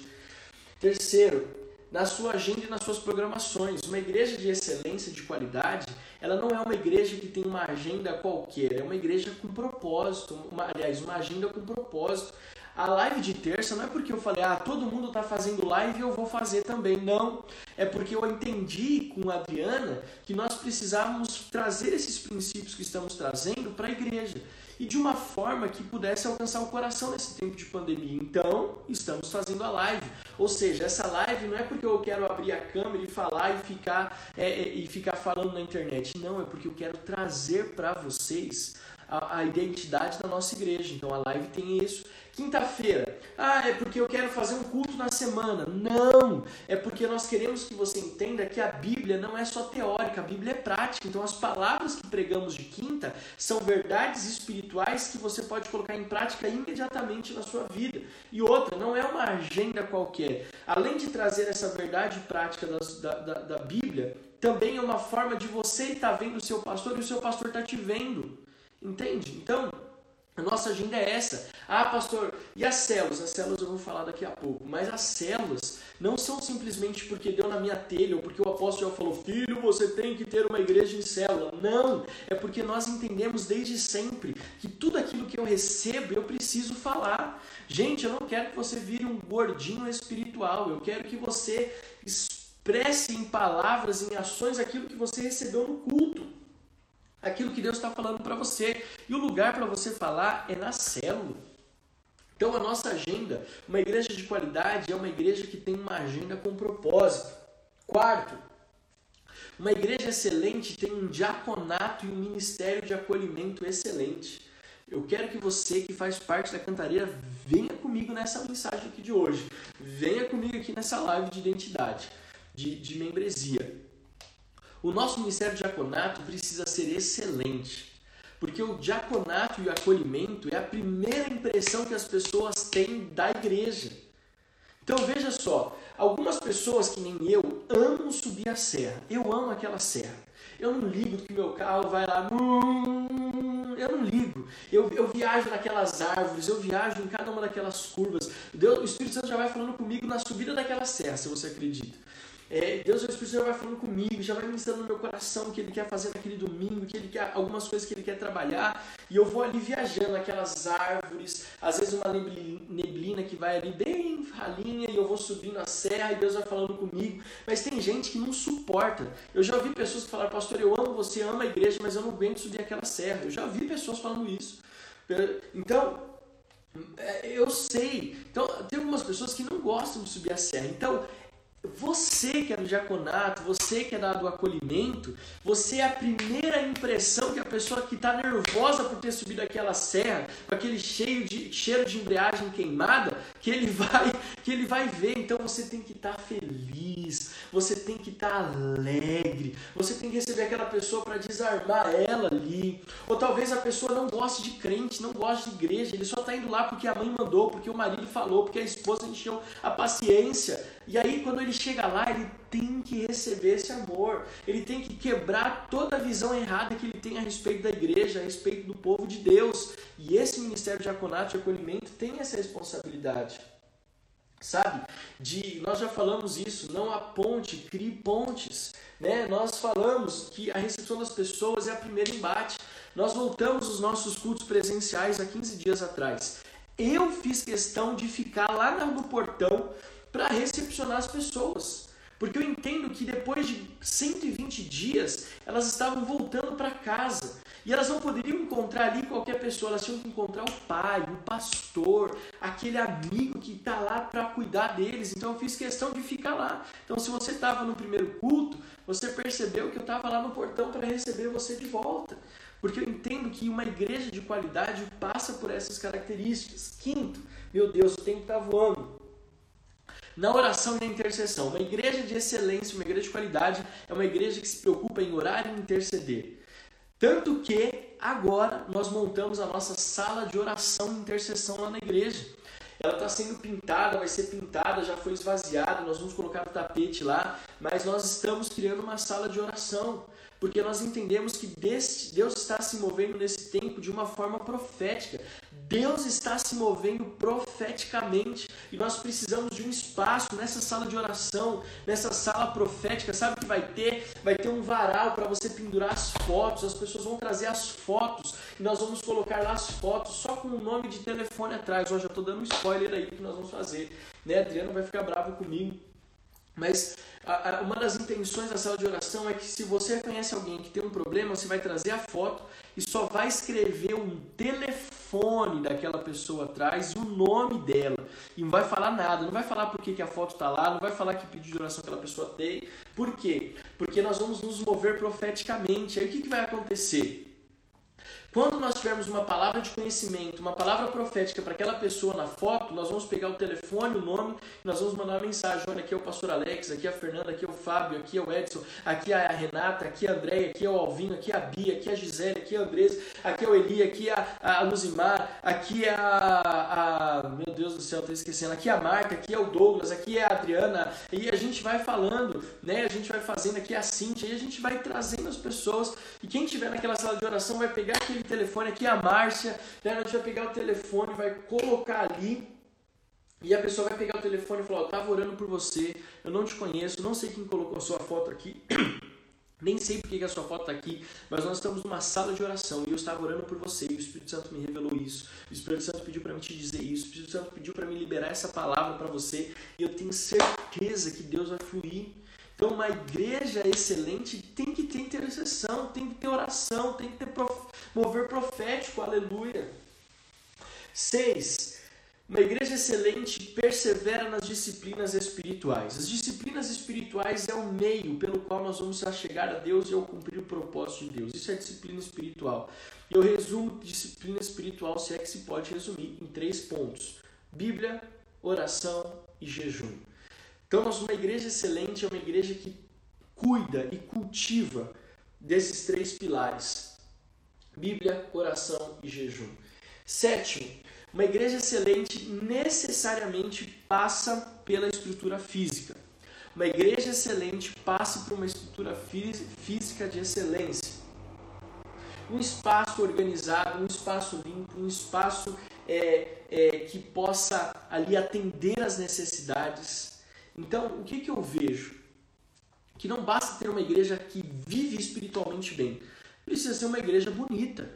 Terceiro, na sua agenda e nas suas programações. Uma igreja de excelência, de qualidade, ela não é uma igreja que tem uma agenda qualquer, é uma igreja com propósito, uma, aliás, uma agenda com propósito. A live de terça não é porque eu falei, ah, todo mundo está fazendo live eu vou fazer também. Não. É porque eu entendi com a Adriana que nós precisávamos trazer esses princípios que estamos trazendo para a igreja. E de uma forma que pudesse alcançar o coração nesse tempo de pandemia. Então, estamos fazendo a live. Ou seja, essa live não é porque eu quero abrir a câmera e falar e ficar, é, é e ficar falando na internet. Não, é porque eu quero trazer para vocês a, a, identidade da nossa igreja. Então a live tem isso. Quinta-feira, ah, é porque eu quero fazer um culto na semana. Não! É porque nós queremos que você entenda que a Bíblia não é só teórica, a Bíblia é prática. Então as palavras que pregamos de quinta são verdades espirituais que você pode colocar em prática imediatamente na sua vida. E outra, não é uma agenda qualquer. Além de trazer essa verdade prática da, da, da Bíblia, também é uma forma de você estar vendo o seu pastor e o seu pastor está te vendo. Entende? Então, a nossa agenda é essa. Ah, pastor, e as células? As células eu vou falar daqui a pouco. Mas as células não são simplesmente porque deu na minha telha ou porque o apóstolo já falou, filho, você tem que ter uma igreja em célula. Não, é porque nós entendemos desde sempre que tudo aquilo que eu recebo eu preciso falar. Gente, eu não quero que você vire um gordinho espiritual. Eu quero que você expresse em palavras, em ações aquilo que você recebeu no culto aquilo que Deus está falando para você. E o lugar para você falar é na célula. Então a nossa agenda, uma igreja de qualidade é uma igreja que tem uma agenda com propósito. Quarto, uma igreja excelente tem um diaconato e um ministério de acolhimento excelente. Eu quero que você que faz parte da cantareira venha comigo nessa mensagem aqui de hoje. Venha comigo aqui nessa live de identidade, de, de membresia. O nosso ministério diaconato precisa ser excelente, porque o diaconato e o acolhimento é a primeira impressão que as pessoas têm da igreja. Então veja só, algumas pessoas que nem eu amam subir a serra. Eu amo aquela serra. Eu não ligo que meu carro vai lá. Eu não ligo. Eu, eu viajo naquelas árvores, eu viajo em cada uma daquelas curvas. Deus, o Espírito Santo já vai falando comigo na subida daquela serra, se você acredita. É, Deus, o Espírito Santo vai falando comigo, já vai ministrando no meu coração o que Ele quer fazer naquele domingo, que Ele quer, algumas coisas que Ele quer trabalhar, e eu vou ali viajando, aquelas árvores, às vezes uma neblina que vai ali bem ralinha, e eu vou subindo a serra, e Deus vai falando comigo, mas tem gente que não suporta. Eu já ouvi pessoas que falaram, pastor, eu amo você, amo a igreja, mas eu não aguento subir aquela serra. Eu já ouvi pessoas falando isso. Então, é, eu sei. Então, tem algumas pessoas que não gostam de subir a serra. Então, você que é do diaconato, você que é do acolhimento, você é a primeira impressão que a pessoa que está nervosa por ter subido aquela serra, com aquele cheio de, cheiro de embreagem queimada, que ele vai, que ele vai ver. Então você tem que estar tá feliz, você tem que estar tá alegre, você tem que receber aquela pessoa para desarmar ela ali. Ou talvez a pessoa não goste de crente, não goste de igreja, ele só está indo lá porque a mãe mandou, porque o marido falou, porque a esposa encheu a paciência. E aí, quando ele chega lá, ele tem que receber esse amor. Ele tem que quebrar toda a visão errada que ele tem a respeito da igreja, a respeito do povo de Deus. E esse ministério de diaconato de acolhimento tem essa responsabilidade. Sabe? De nós já falamos isso, não há ponte, crie pontes, né? Nós falamos que a recepção das pessoas é a primeira embate. Nós voltamos os nossos cultos presenciais há 15 dias atrás. Eu fiz questão de ficar lá no portão para recepcionar as pessoas. Porque eu entendo que depois de 120 dias, elas estavam voltando para casa. E elas não poderiam encontrar ali qualquer pessoa, elas tinham que encontrar o pai, o pastor, aquele amigo que está lá para cuidar deles. Então eu fiz questão de ficar lá. Então, se você estava no primeiro culto, você percebeu que eu estava lá no portão para receber você de volta. Porque eu entendo que uma igreja de qualidade passa por essas características. Quinto, meu Deus, o tempo está voando na oração e na intercessão. Uma igreja de excelência, uma igreja de qualidade, é uma igreja que se preocupa em orar e interceder. Tanto que agora nós montamos a nossa sala de oração e intercessão lá na igreja. Ela está sendo pintada, vai ser pintada, já foi esvaziada, nós vamos colocar o tapete lá, mas nós estamos criando uma sala de oração porque nós entendemos que Deus está se movendo nesse tempo de uma forma profética. Deus está se movendo profeticamente e nós precisamos de um espaço nessa sala de oração, nessa sala profética. Sabe o que vai ter? Vai ter um varal para você pendurar as fotos. As pessoas vão trazer as fotos e nós vamos colocar lá as fotos só com o nome de telefone atrás. Hoje já estou dando um spoiler aí que nós vamos fazer. Né? Adriano vai ficar bravo comigo. Mas a, a, uma das intenções da sala de oração é que se você conhece alguém que tem um problema, você vai trazer a foto e só vai escrever um telefone daquela pessoa atrás e o nome dela. E não vai falar nada, não vai falar por que, que a foto está lá, não vai falar que pedido de oração aquela pessoa tem. Por quê? Porque nós vamos nos mover profeticamente. Aí o que, que vai acontecer? Quando nós tivermos uma palavra de conhecimento, uma palavra profética para aquela pessoa na foto, nós vamos pegar o telefone, o nome, e nós vamos mandar uma mensagem. Olha, aqui é o pastor Alex, aqui é a Fernanda, aqui é o Fábio, aqui é o Edson, aqui é a Renata, aqui é a Andréia, aqui é o Alvinho, aqui é a Bia, aqui é a Gisele, aqui é a Andresa, aqui é o Eli, aqui é a, Luzimar, aqui é a, a. Meu Deus do céu, estou esquecendo. Aqui é a Marta, aqui é o Douglas, aqui é a Adriana. E a gente vai falando, né? A gente vai fazendo aqui a Cintia, e a gente vai trazendo as pessoas. E quem estiver naquela sala de oração vai pegar aquele telefone, aqui a Márcia, né? gente vai pegar o telefone, vai colocar ali e a pessoa vai pegar o telefone e falar: Eu estava orando por você, eu não te conheço, não sei quem colocou sua foto aqui, nem sei porque que a sua foto está aqui, mas nós estamos numa sala de oração e eu estava orando por você e o Espírito Santo me revelou isso. O Espírito Santo pediu para me te dizer isso, o Espírito Santo pediu para me liberar essa palavra para você e eu tenho certeza que Deus vai fluir. Então, uma igreja excelente tem que ter intercessão, tem que ter oração, tem que ter prof... mover profético, aleluia. Seis, uma igreja excelente persevera nas disciplinas espirituais. As disciplinas espirituais é o meio pelo qual nós vamos chegar a Deus e ao cumprir o propósito de Deus. Isso é disciplina espiritual. Eu resumo disciplina espiritual, se é que se pode resumir, em três pontos: Bíblia, oração e jejum. Então, nós, uma igreja excelente é uma igreja que cuida e cultiva desses três pilares: Bíblia, oração e jejum. Sétimo, uma igreja excelente necessariamente passa pela estrutura física. Uma igreja excelente passa por uma estrutura física de excelência. Um espaço organizado, um espaço limpo, um espaço é, é, que possa ali atender às necessidades então, o que, que eu vejo? Que não basta ter uma igreja que vive espiritualmente bem, precisa ser uma igreja bonita,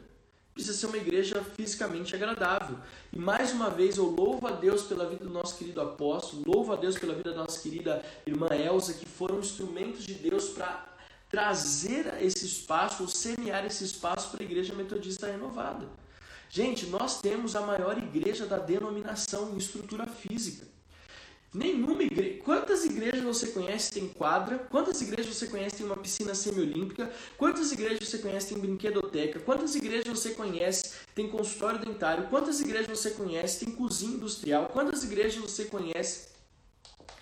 precisa ser uma igreja fisicamente agradável. E mais uma vez eu louvo a Deus pela vida do nosso querido apóstolo, louvo a Deus pela vida da nossa querida irmã Elsa, que foram instrumentos de Deus para trazer esse espaço, ou semear esse espaço para a igreja metodista renovada. Gente, nós temos a maior igreja da denominação em estrutura física. Nenhuma igreja. Quantas igrejas você conhece tem quadra? Quantas igrejas você conhece tem uma piscina semiolímpica? Quantas igrejas você conhece tem brinquedoteca? Quantas igrejas você conhece tem consultório dentário? Quantas igrejas você conhece tem cozinha industrial? Quantas igrejas você conhece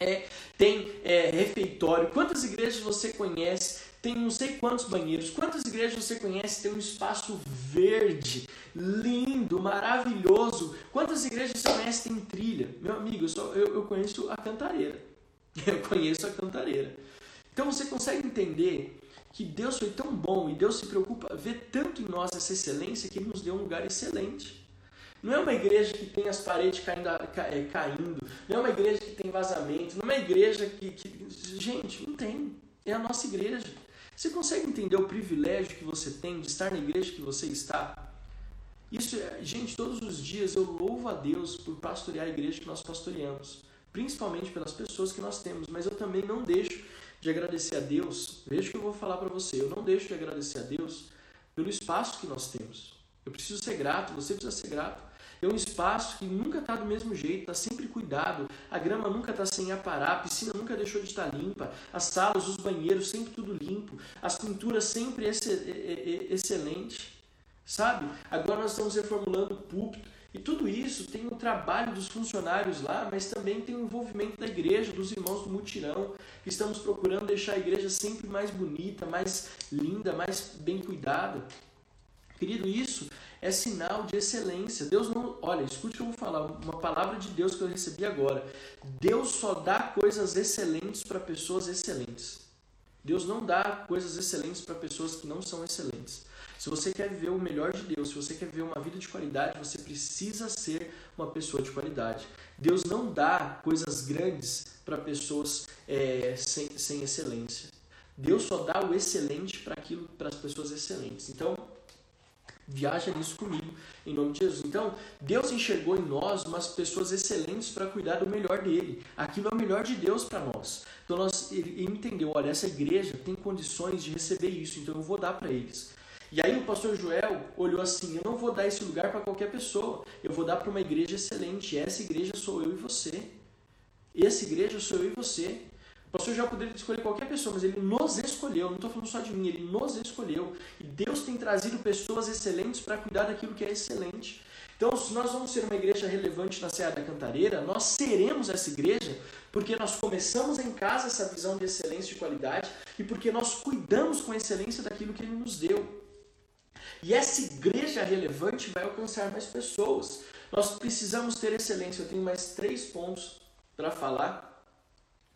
é, tem é, refeitório? Quantas igrejas você conhece tem não sei quantos banheiros. Quantas igrejas você conhece tem um espaço verde, lindo, maravilhoso? Quantas igrejas você conhece tem trilha? Meu amigo, eu, só, eu, eu conheço a cantareira. Eu conheço a cantareira. Então você consegue entender que Deus foi tão bom e Deus se preocupa ver tanto em nós essa excelência que Ele nos deu um lugar excelente. Não é uma igreja que tem as paredes caindo, é, caindo, não é uma igreja que tem vazamento, não é uma igreja que, que. Gente, não tem. É a nossa igreja. Você consegue entender o privilégio que você tem de estar na igreja que você está? Isso, é, gente, todos os dias eu louvo a Deus por pastorear a igreja que nós pastoreamos, principalmente pelas pessoas que nós temos, mas eu também não deixo de agradecer a Deus. Veja o que eu vou falar para você, eu não deixo de agradecer a Deus pelo espaço que nós temos. Eu preciso ser grato, você precisa ser grato. É um espaço que nunca está do mesmo jeito, está sempre cuidado. A grama nunca está sem aparar, a piscina nunca deixou de estar limpa, as salas, os banheiros sempre tudo limpo, as pinturas sempre excelente, sabe? Agora nós estamos reformulando o púlpito e tudo isso tem o trabalho dos funcionários lá, mas também tem o envolvimento da igreja, dos irmãos do mutirão, que estamos procurando deixar a igreja sempre mais bonita, mais linda, mais bem cuidada. Querido, isso é sinal de excelência. Deus não. Olha, escute o que eu vou falar. Uma palavra de Deus que eu recebi agora. Deus só dá coisas excelentes para pessoas excelentes. Deus não dá coisas excelentes para pessoas que não são excelentes. Se você quer viver o melhor de Deus, se você quer viver uma vida de qualidade, você precisa ser uma pessoa de qualidade. Deus não dá coisas grandes para pessoas é, sem, sem excelência. Deus só dá o excelente para aquilo para as pessoas excelentes. Então, Viaja nisso comigo, em nome de Jesus. Então, Deus enxergou em nós umas pessoas excelentes para cuidar do melhor dele. Aquilo é o melhor de Deus para nós. Então, nós, ele entendeu: olha, essa igreja tem condições de receber isso, então eu vou dar para eles. E aí o pastor Joel olhou assim: eu não vou dar esse lugar para qualquer pessoa, eu vou dar para uma igreja excelente. Essa igreja sou eu e você. Essa igreja sou eu e você. O pastor já poderia escolher qualquer pessoa, mas ele nos escolheu. Não estou falando só de mim, ele nos escolheu. E Deus tem trazido pessoas excelentes para cuidar daquilo que é excelente. Então, se nós vamos ser uma igreja relevante na Serra da Cantareira, nós seremos essa igreja porque nós começamos em casa essa visão de excelência e qualidade e porque nós cuidamos com excelência daquilo que Ele nos deu. E essa igreja relevante vai alcançar mais pessoas. Nós precisamos ter excelência. Eu tenho mais três pontos para falar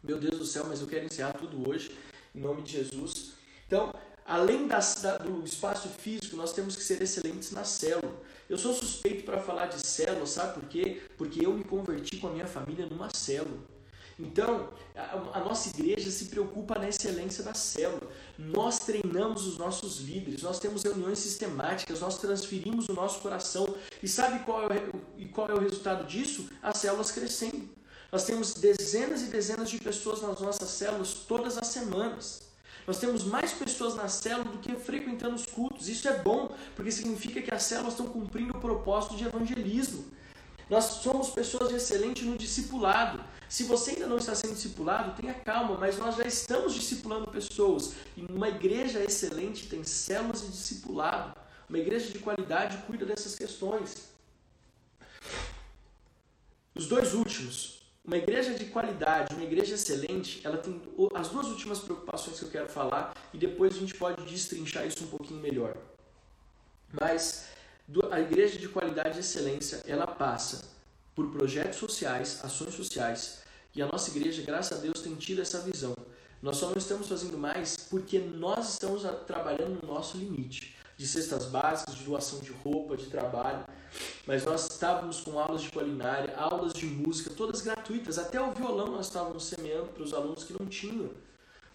meu Deus do céu, mas eu quero encerrar tudo hoje, em nome de Jesus. Então, além da, do espaço físico, nós temos que ser excelentes na célula. Eu sou suspeito para falar de célula, sabe por quê? Porque eu me converti com a minha família numa célula. Então, a, nossa igreja se preocupa na excelência da célula. Nós treinamos os nossos líderes, nós temos reuniões sistemáticas, nós transferimos o nosso coração. E sabe qual é, e qual é o resultado disso? As células crescendo. Nós temos dezenas e dezenas de pessoas nas nossas células todas as semanas. Nós temos mais pessoas na célula do que frequentando os cultos. Isso é bom, porque significa que as células estão cumprindo o propósito de evangelismo. Nós somos pessoas excelentes no discipulado. Se você ainda não está sendo discipulado, tenha calma, mas nós já estamos discipulando pessoas. E uma igreja excelente tem células de discipulado. Uma igreja de qualidade cuida dessas questões. Os dois últimos, uma igreja de qualidade, uma igreja excelente, ela tem as duas últimas preocupações que eu quero falar e depois a gente pode destrinchar isso um pouquinho melhor. Mas a igreja de qualidade e excelência, ela passa por projetos sociais, ações sociais, e a nossa igreja, graças a Deus, tem tido essa visão. Nós só não estamos fazendo mais porque nós estamos trabalhando no nosso limite de cestas básicas, de doação de roupa, de trabalho. Mas nós estávamos com aulas de culinária, aulas de música, todas gratuitas. Até o violão nós estávamos semeando para os alunos que não tinham.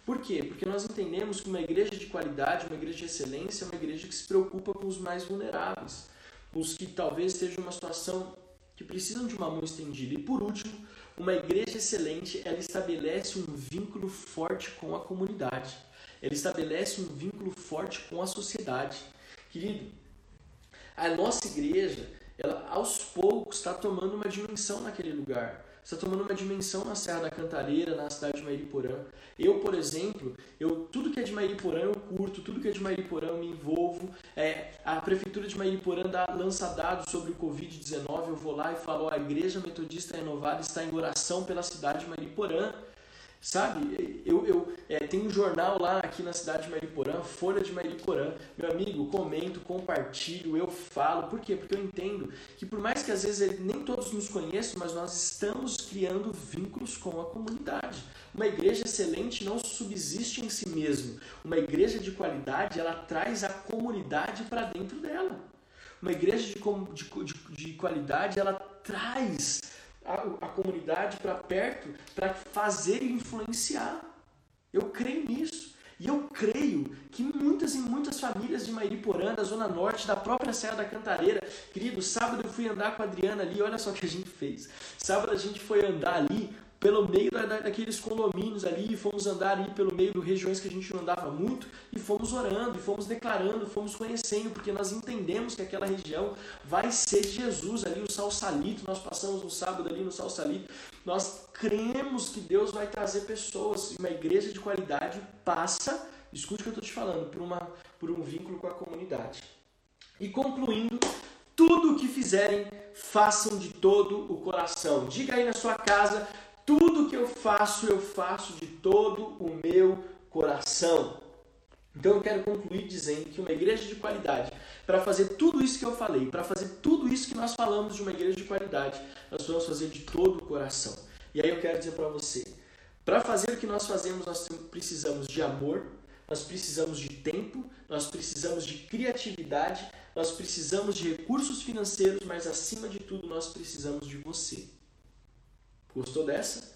Por quê? Porque nós entendemos que uma igreja de qualidade, uma igreja de excelência, é uma igreja que se preocupa com os mais vulneráveis, os que talvez estejam em uma situação que precisam de uma mão estendida. E por último, uma igreja excelente, ela estabelece um vínculo forte com a comunidade. Ela estabelece um vínculo forte com a sociedade. Querido, a nossa igreja, ela aos poucos está tomando uma dimensão naquele lugar. Está tomando uma dimensão na Serra da Cantareira, na cidade de Mairiporã. Eu, por exemplo, eu tudo que é de Mairiporã eu curto, tudo que é de Mairiporã eu me envolvo. É, a prefeitura de Mairiporã dá, lança dados sobre o Covid-19, eu vou lá e falo, a igreja metodista renovada está em oração pela cidade de Mairiporã. Sabe, eu, eu é, tem um jornal lá aqui na cidade de Mariporã, Folha de Mariporã. Meu amigo, comento, compartilho, eu falo. Por quê? Porque eu entendo que por mais que às vezes nem todos nos conheçam, mas nós estamos criando vínculos com a comunidade. Uma igreja excelente não subsiste em si mesmo. Uma igreja de qualidade, ela traz a comunidade para dentro dela. Uma igreja de, de, de, de qualidade, ela traz a, a comunidade para perto para fazer e influenciar. Eu creio nisso. E eu creio que muitas e muitas famílias de Mairiporã, da Zona Norte, da própria Serra da Cantareira, querido, sábado eu fui andar com a Adriana ali, olha só o que a gente fez. Sábado a gente foi andar ali pelo meio da, daqueles condomínios ali, e fomos andar ali pelo meio de regiões que a gente não andava muito, e fomos orando, e fomos declarando, fomos conhecendo, porque nós entendemos que aquela região vai ser Jesus ali, o Salsalito, nós passamos um sábado ali no Salsalito, nós cremos que Deus vai trazer pessoas, uma igreja de qualidade passa, escute o que eu estou te falando, por, uma, por um vínculo com a comunidade. E concluindo, tudo o que fizerem, façam de todo o coração. Diga aí na sua casa, tudo que eu faço, eu faço de todo o meu coração. Então eu quero concluir dizendo que uma igreja de qualidade, para fazer tudo isso que eu falei, para fazer tudo isso que nós falamos de uma igreja de qualidade, nós vamos fazer de todo o coração. E aí eu quero dizer para você, para fazer o que nós fazemos, nós precisamos de amor, nós precisamos de tempo, nós precisamos de criatividade, nós precisamos de recursos financeiros, mas acima de tudo nós precisamos de você. Gostou dessa?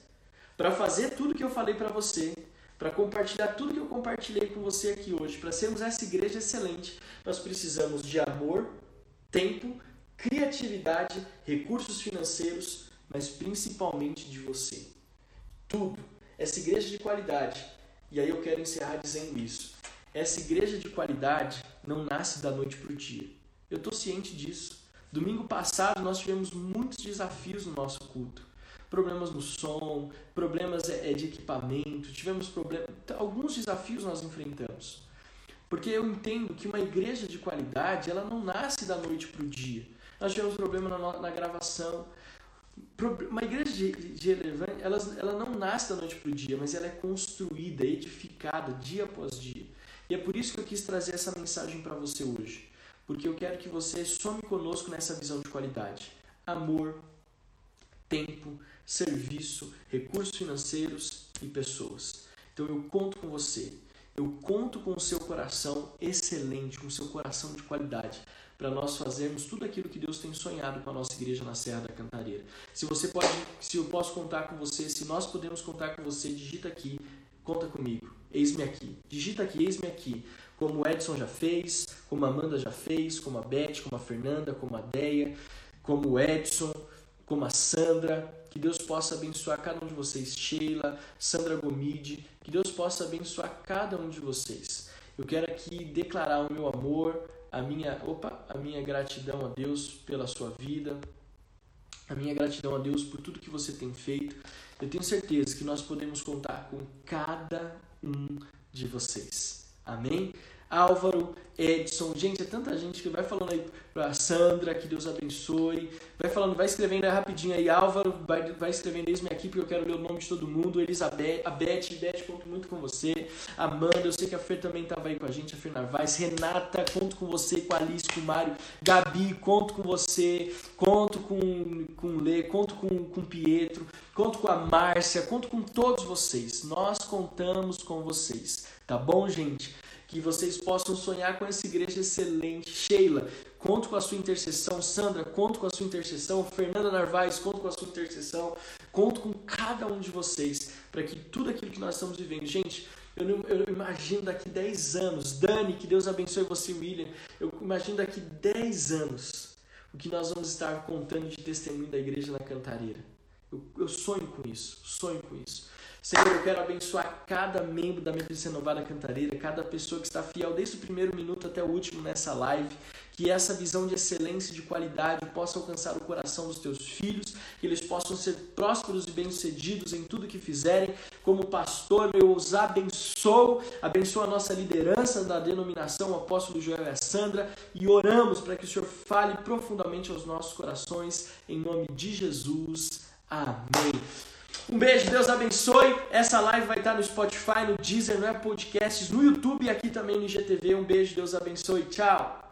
Para fazer tudo que eu falei para você, para compartilhar tudo que eu compartilhei com você aqui hoje, para sermos essa igreja excelente, nós precisamos de amor, tempo, criatividade, recursos financeiros, mas principalmente de você. Tudo. Essa igreja de qualidade. E aí eu quero encerrar dizendo isso. Essa igreja de qualidade não nasce da noite para o dia. Eu estou ciente disso. Domingo passado nós tivemos muitos desafios no nosso culto problemas no som, problemas é, é, de equipamento, tivemos problemas, alguns desafios nós enfrentamos. Porque eu entendo que uma igreja de qualidade, ela não nasce da noite para o dia. Nós tivemos problema na, na gravação. Uma igreja de, de ela, ela não nasce da noite para o dia, mas ela é construída, edificada dia após dia. E é por isso que eu quis trazer essa mensagem para você hoje. Porque eu quero que você some conosco nessa visão de qualidade. Amor, tempo, serviço, recursos financeiros e pessoas. Então eu conto com você. Eu conto com o seu coração excelente, com o seu coração de qualidade, para nós fazermos tudo aquilo que Deus tem sonhado com a nossa igreja na Serra da Cantareira. Se você pode, se eu posso contar com você, se nós podemos contar com você, digita aqui, conta comigo. Eis-me aqui. Digita aqui, eis-me aqui. Como o Edson já fez, como a Amanda já fez, como a Beth, como a Fernanda, como a Deia, como o Edson, como a Sandra, que Deus possa abençoar cada um de vocês, Sheila, Sandra Gomide, que Deus possa abençoar cada um de vocês. Eu quero aqui declarar o meu amor, a minha, opa, a minha gratidão a Deus pela sua vida, a minha gratidão a Deus por tudo que você tem feito. Eu tenho certeza que nós podemos contar com cada um de vocês. Amém? Álvaro, Edson, gente, é tanta gente que vai falando aí pra Sandra, que Deus abençoe. Vai falando, vai escrevendo aí rapidinho aí, Álvaro, vai, vai escrevendo eis-me aqui porque eu quero ler o nome de todo mundo. Elizabeth, a Beth, Beth, conto muito com você. Amanda, eu sei que a Fer também estava aí com a gente, a Fer Narvaez. Renata, conto com você, com a Alice, com o Mário. Gabi, conto com você. Conto com, com o Lê, conto com, com o Pietro, conto com a Márcia, conto com todos vocês. Nós contamos com vocês, tá bom, gente? Que vocês possam sonhar com essa igreja excelente. Sheila, conto com a sua intercessão. Sandra, conto com a sua intercessão. Fernanda Narvaez, conto com a sua intercessão. Conto com cada um de vocês para que tudo aquilo que nós estamos vivendo. Gente, eu, não, eu imagino daqui 10 anos, Dani, que Deus abençoe você, William. Eu imagino daqui 10 anos o que nós vamos estar contando de testemunho da igreja na Cantareira. Eu, eu sonho com isso, sonho com isso. Senhor, eu quero abençoar cada membro da Memphis Renovada Cantareira, cada pessoa que está fiel desde o primeiro minuto até o último nessa live. Que essa visão de excelência e de qualidade possa alcançar o coração dos teus filhos, que eles possam ser prósperos e bem-sucedidos em tudo que fizerem. Como pastor, eu os abençoo, abençoo a nossa liderança da denominação, apóstolo Joel e a Sandra, e oramos para que o Senhor fale profundamente aos nossos corações, em nome de Jesus. Amém. Um beijo, Deus abençoe. Essa live vai estar no Spotify, no Deezer, no Apple Podcasts, no YouTube e aqui também no IGTV. Um beijo, Deus abençoe. Tchau.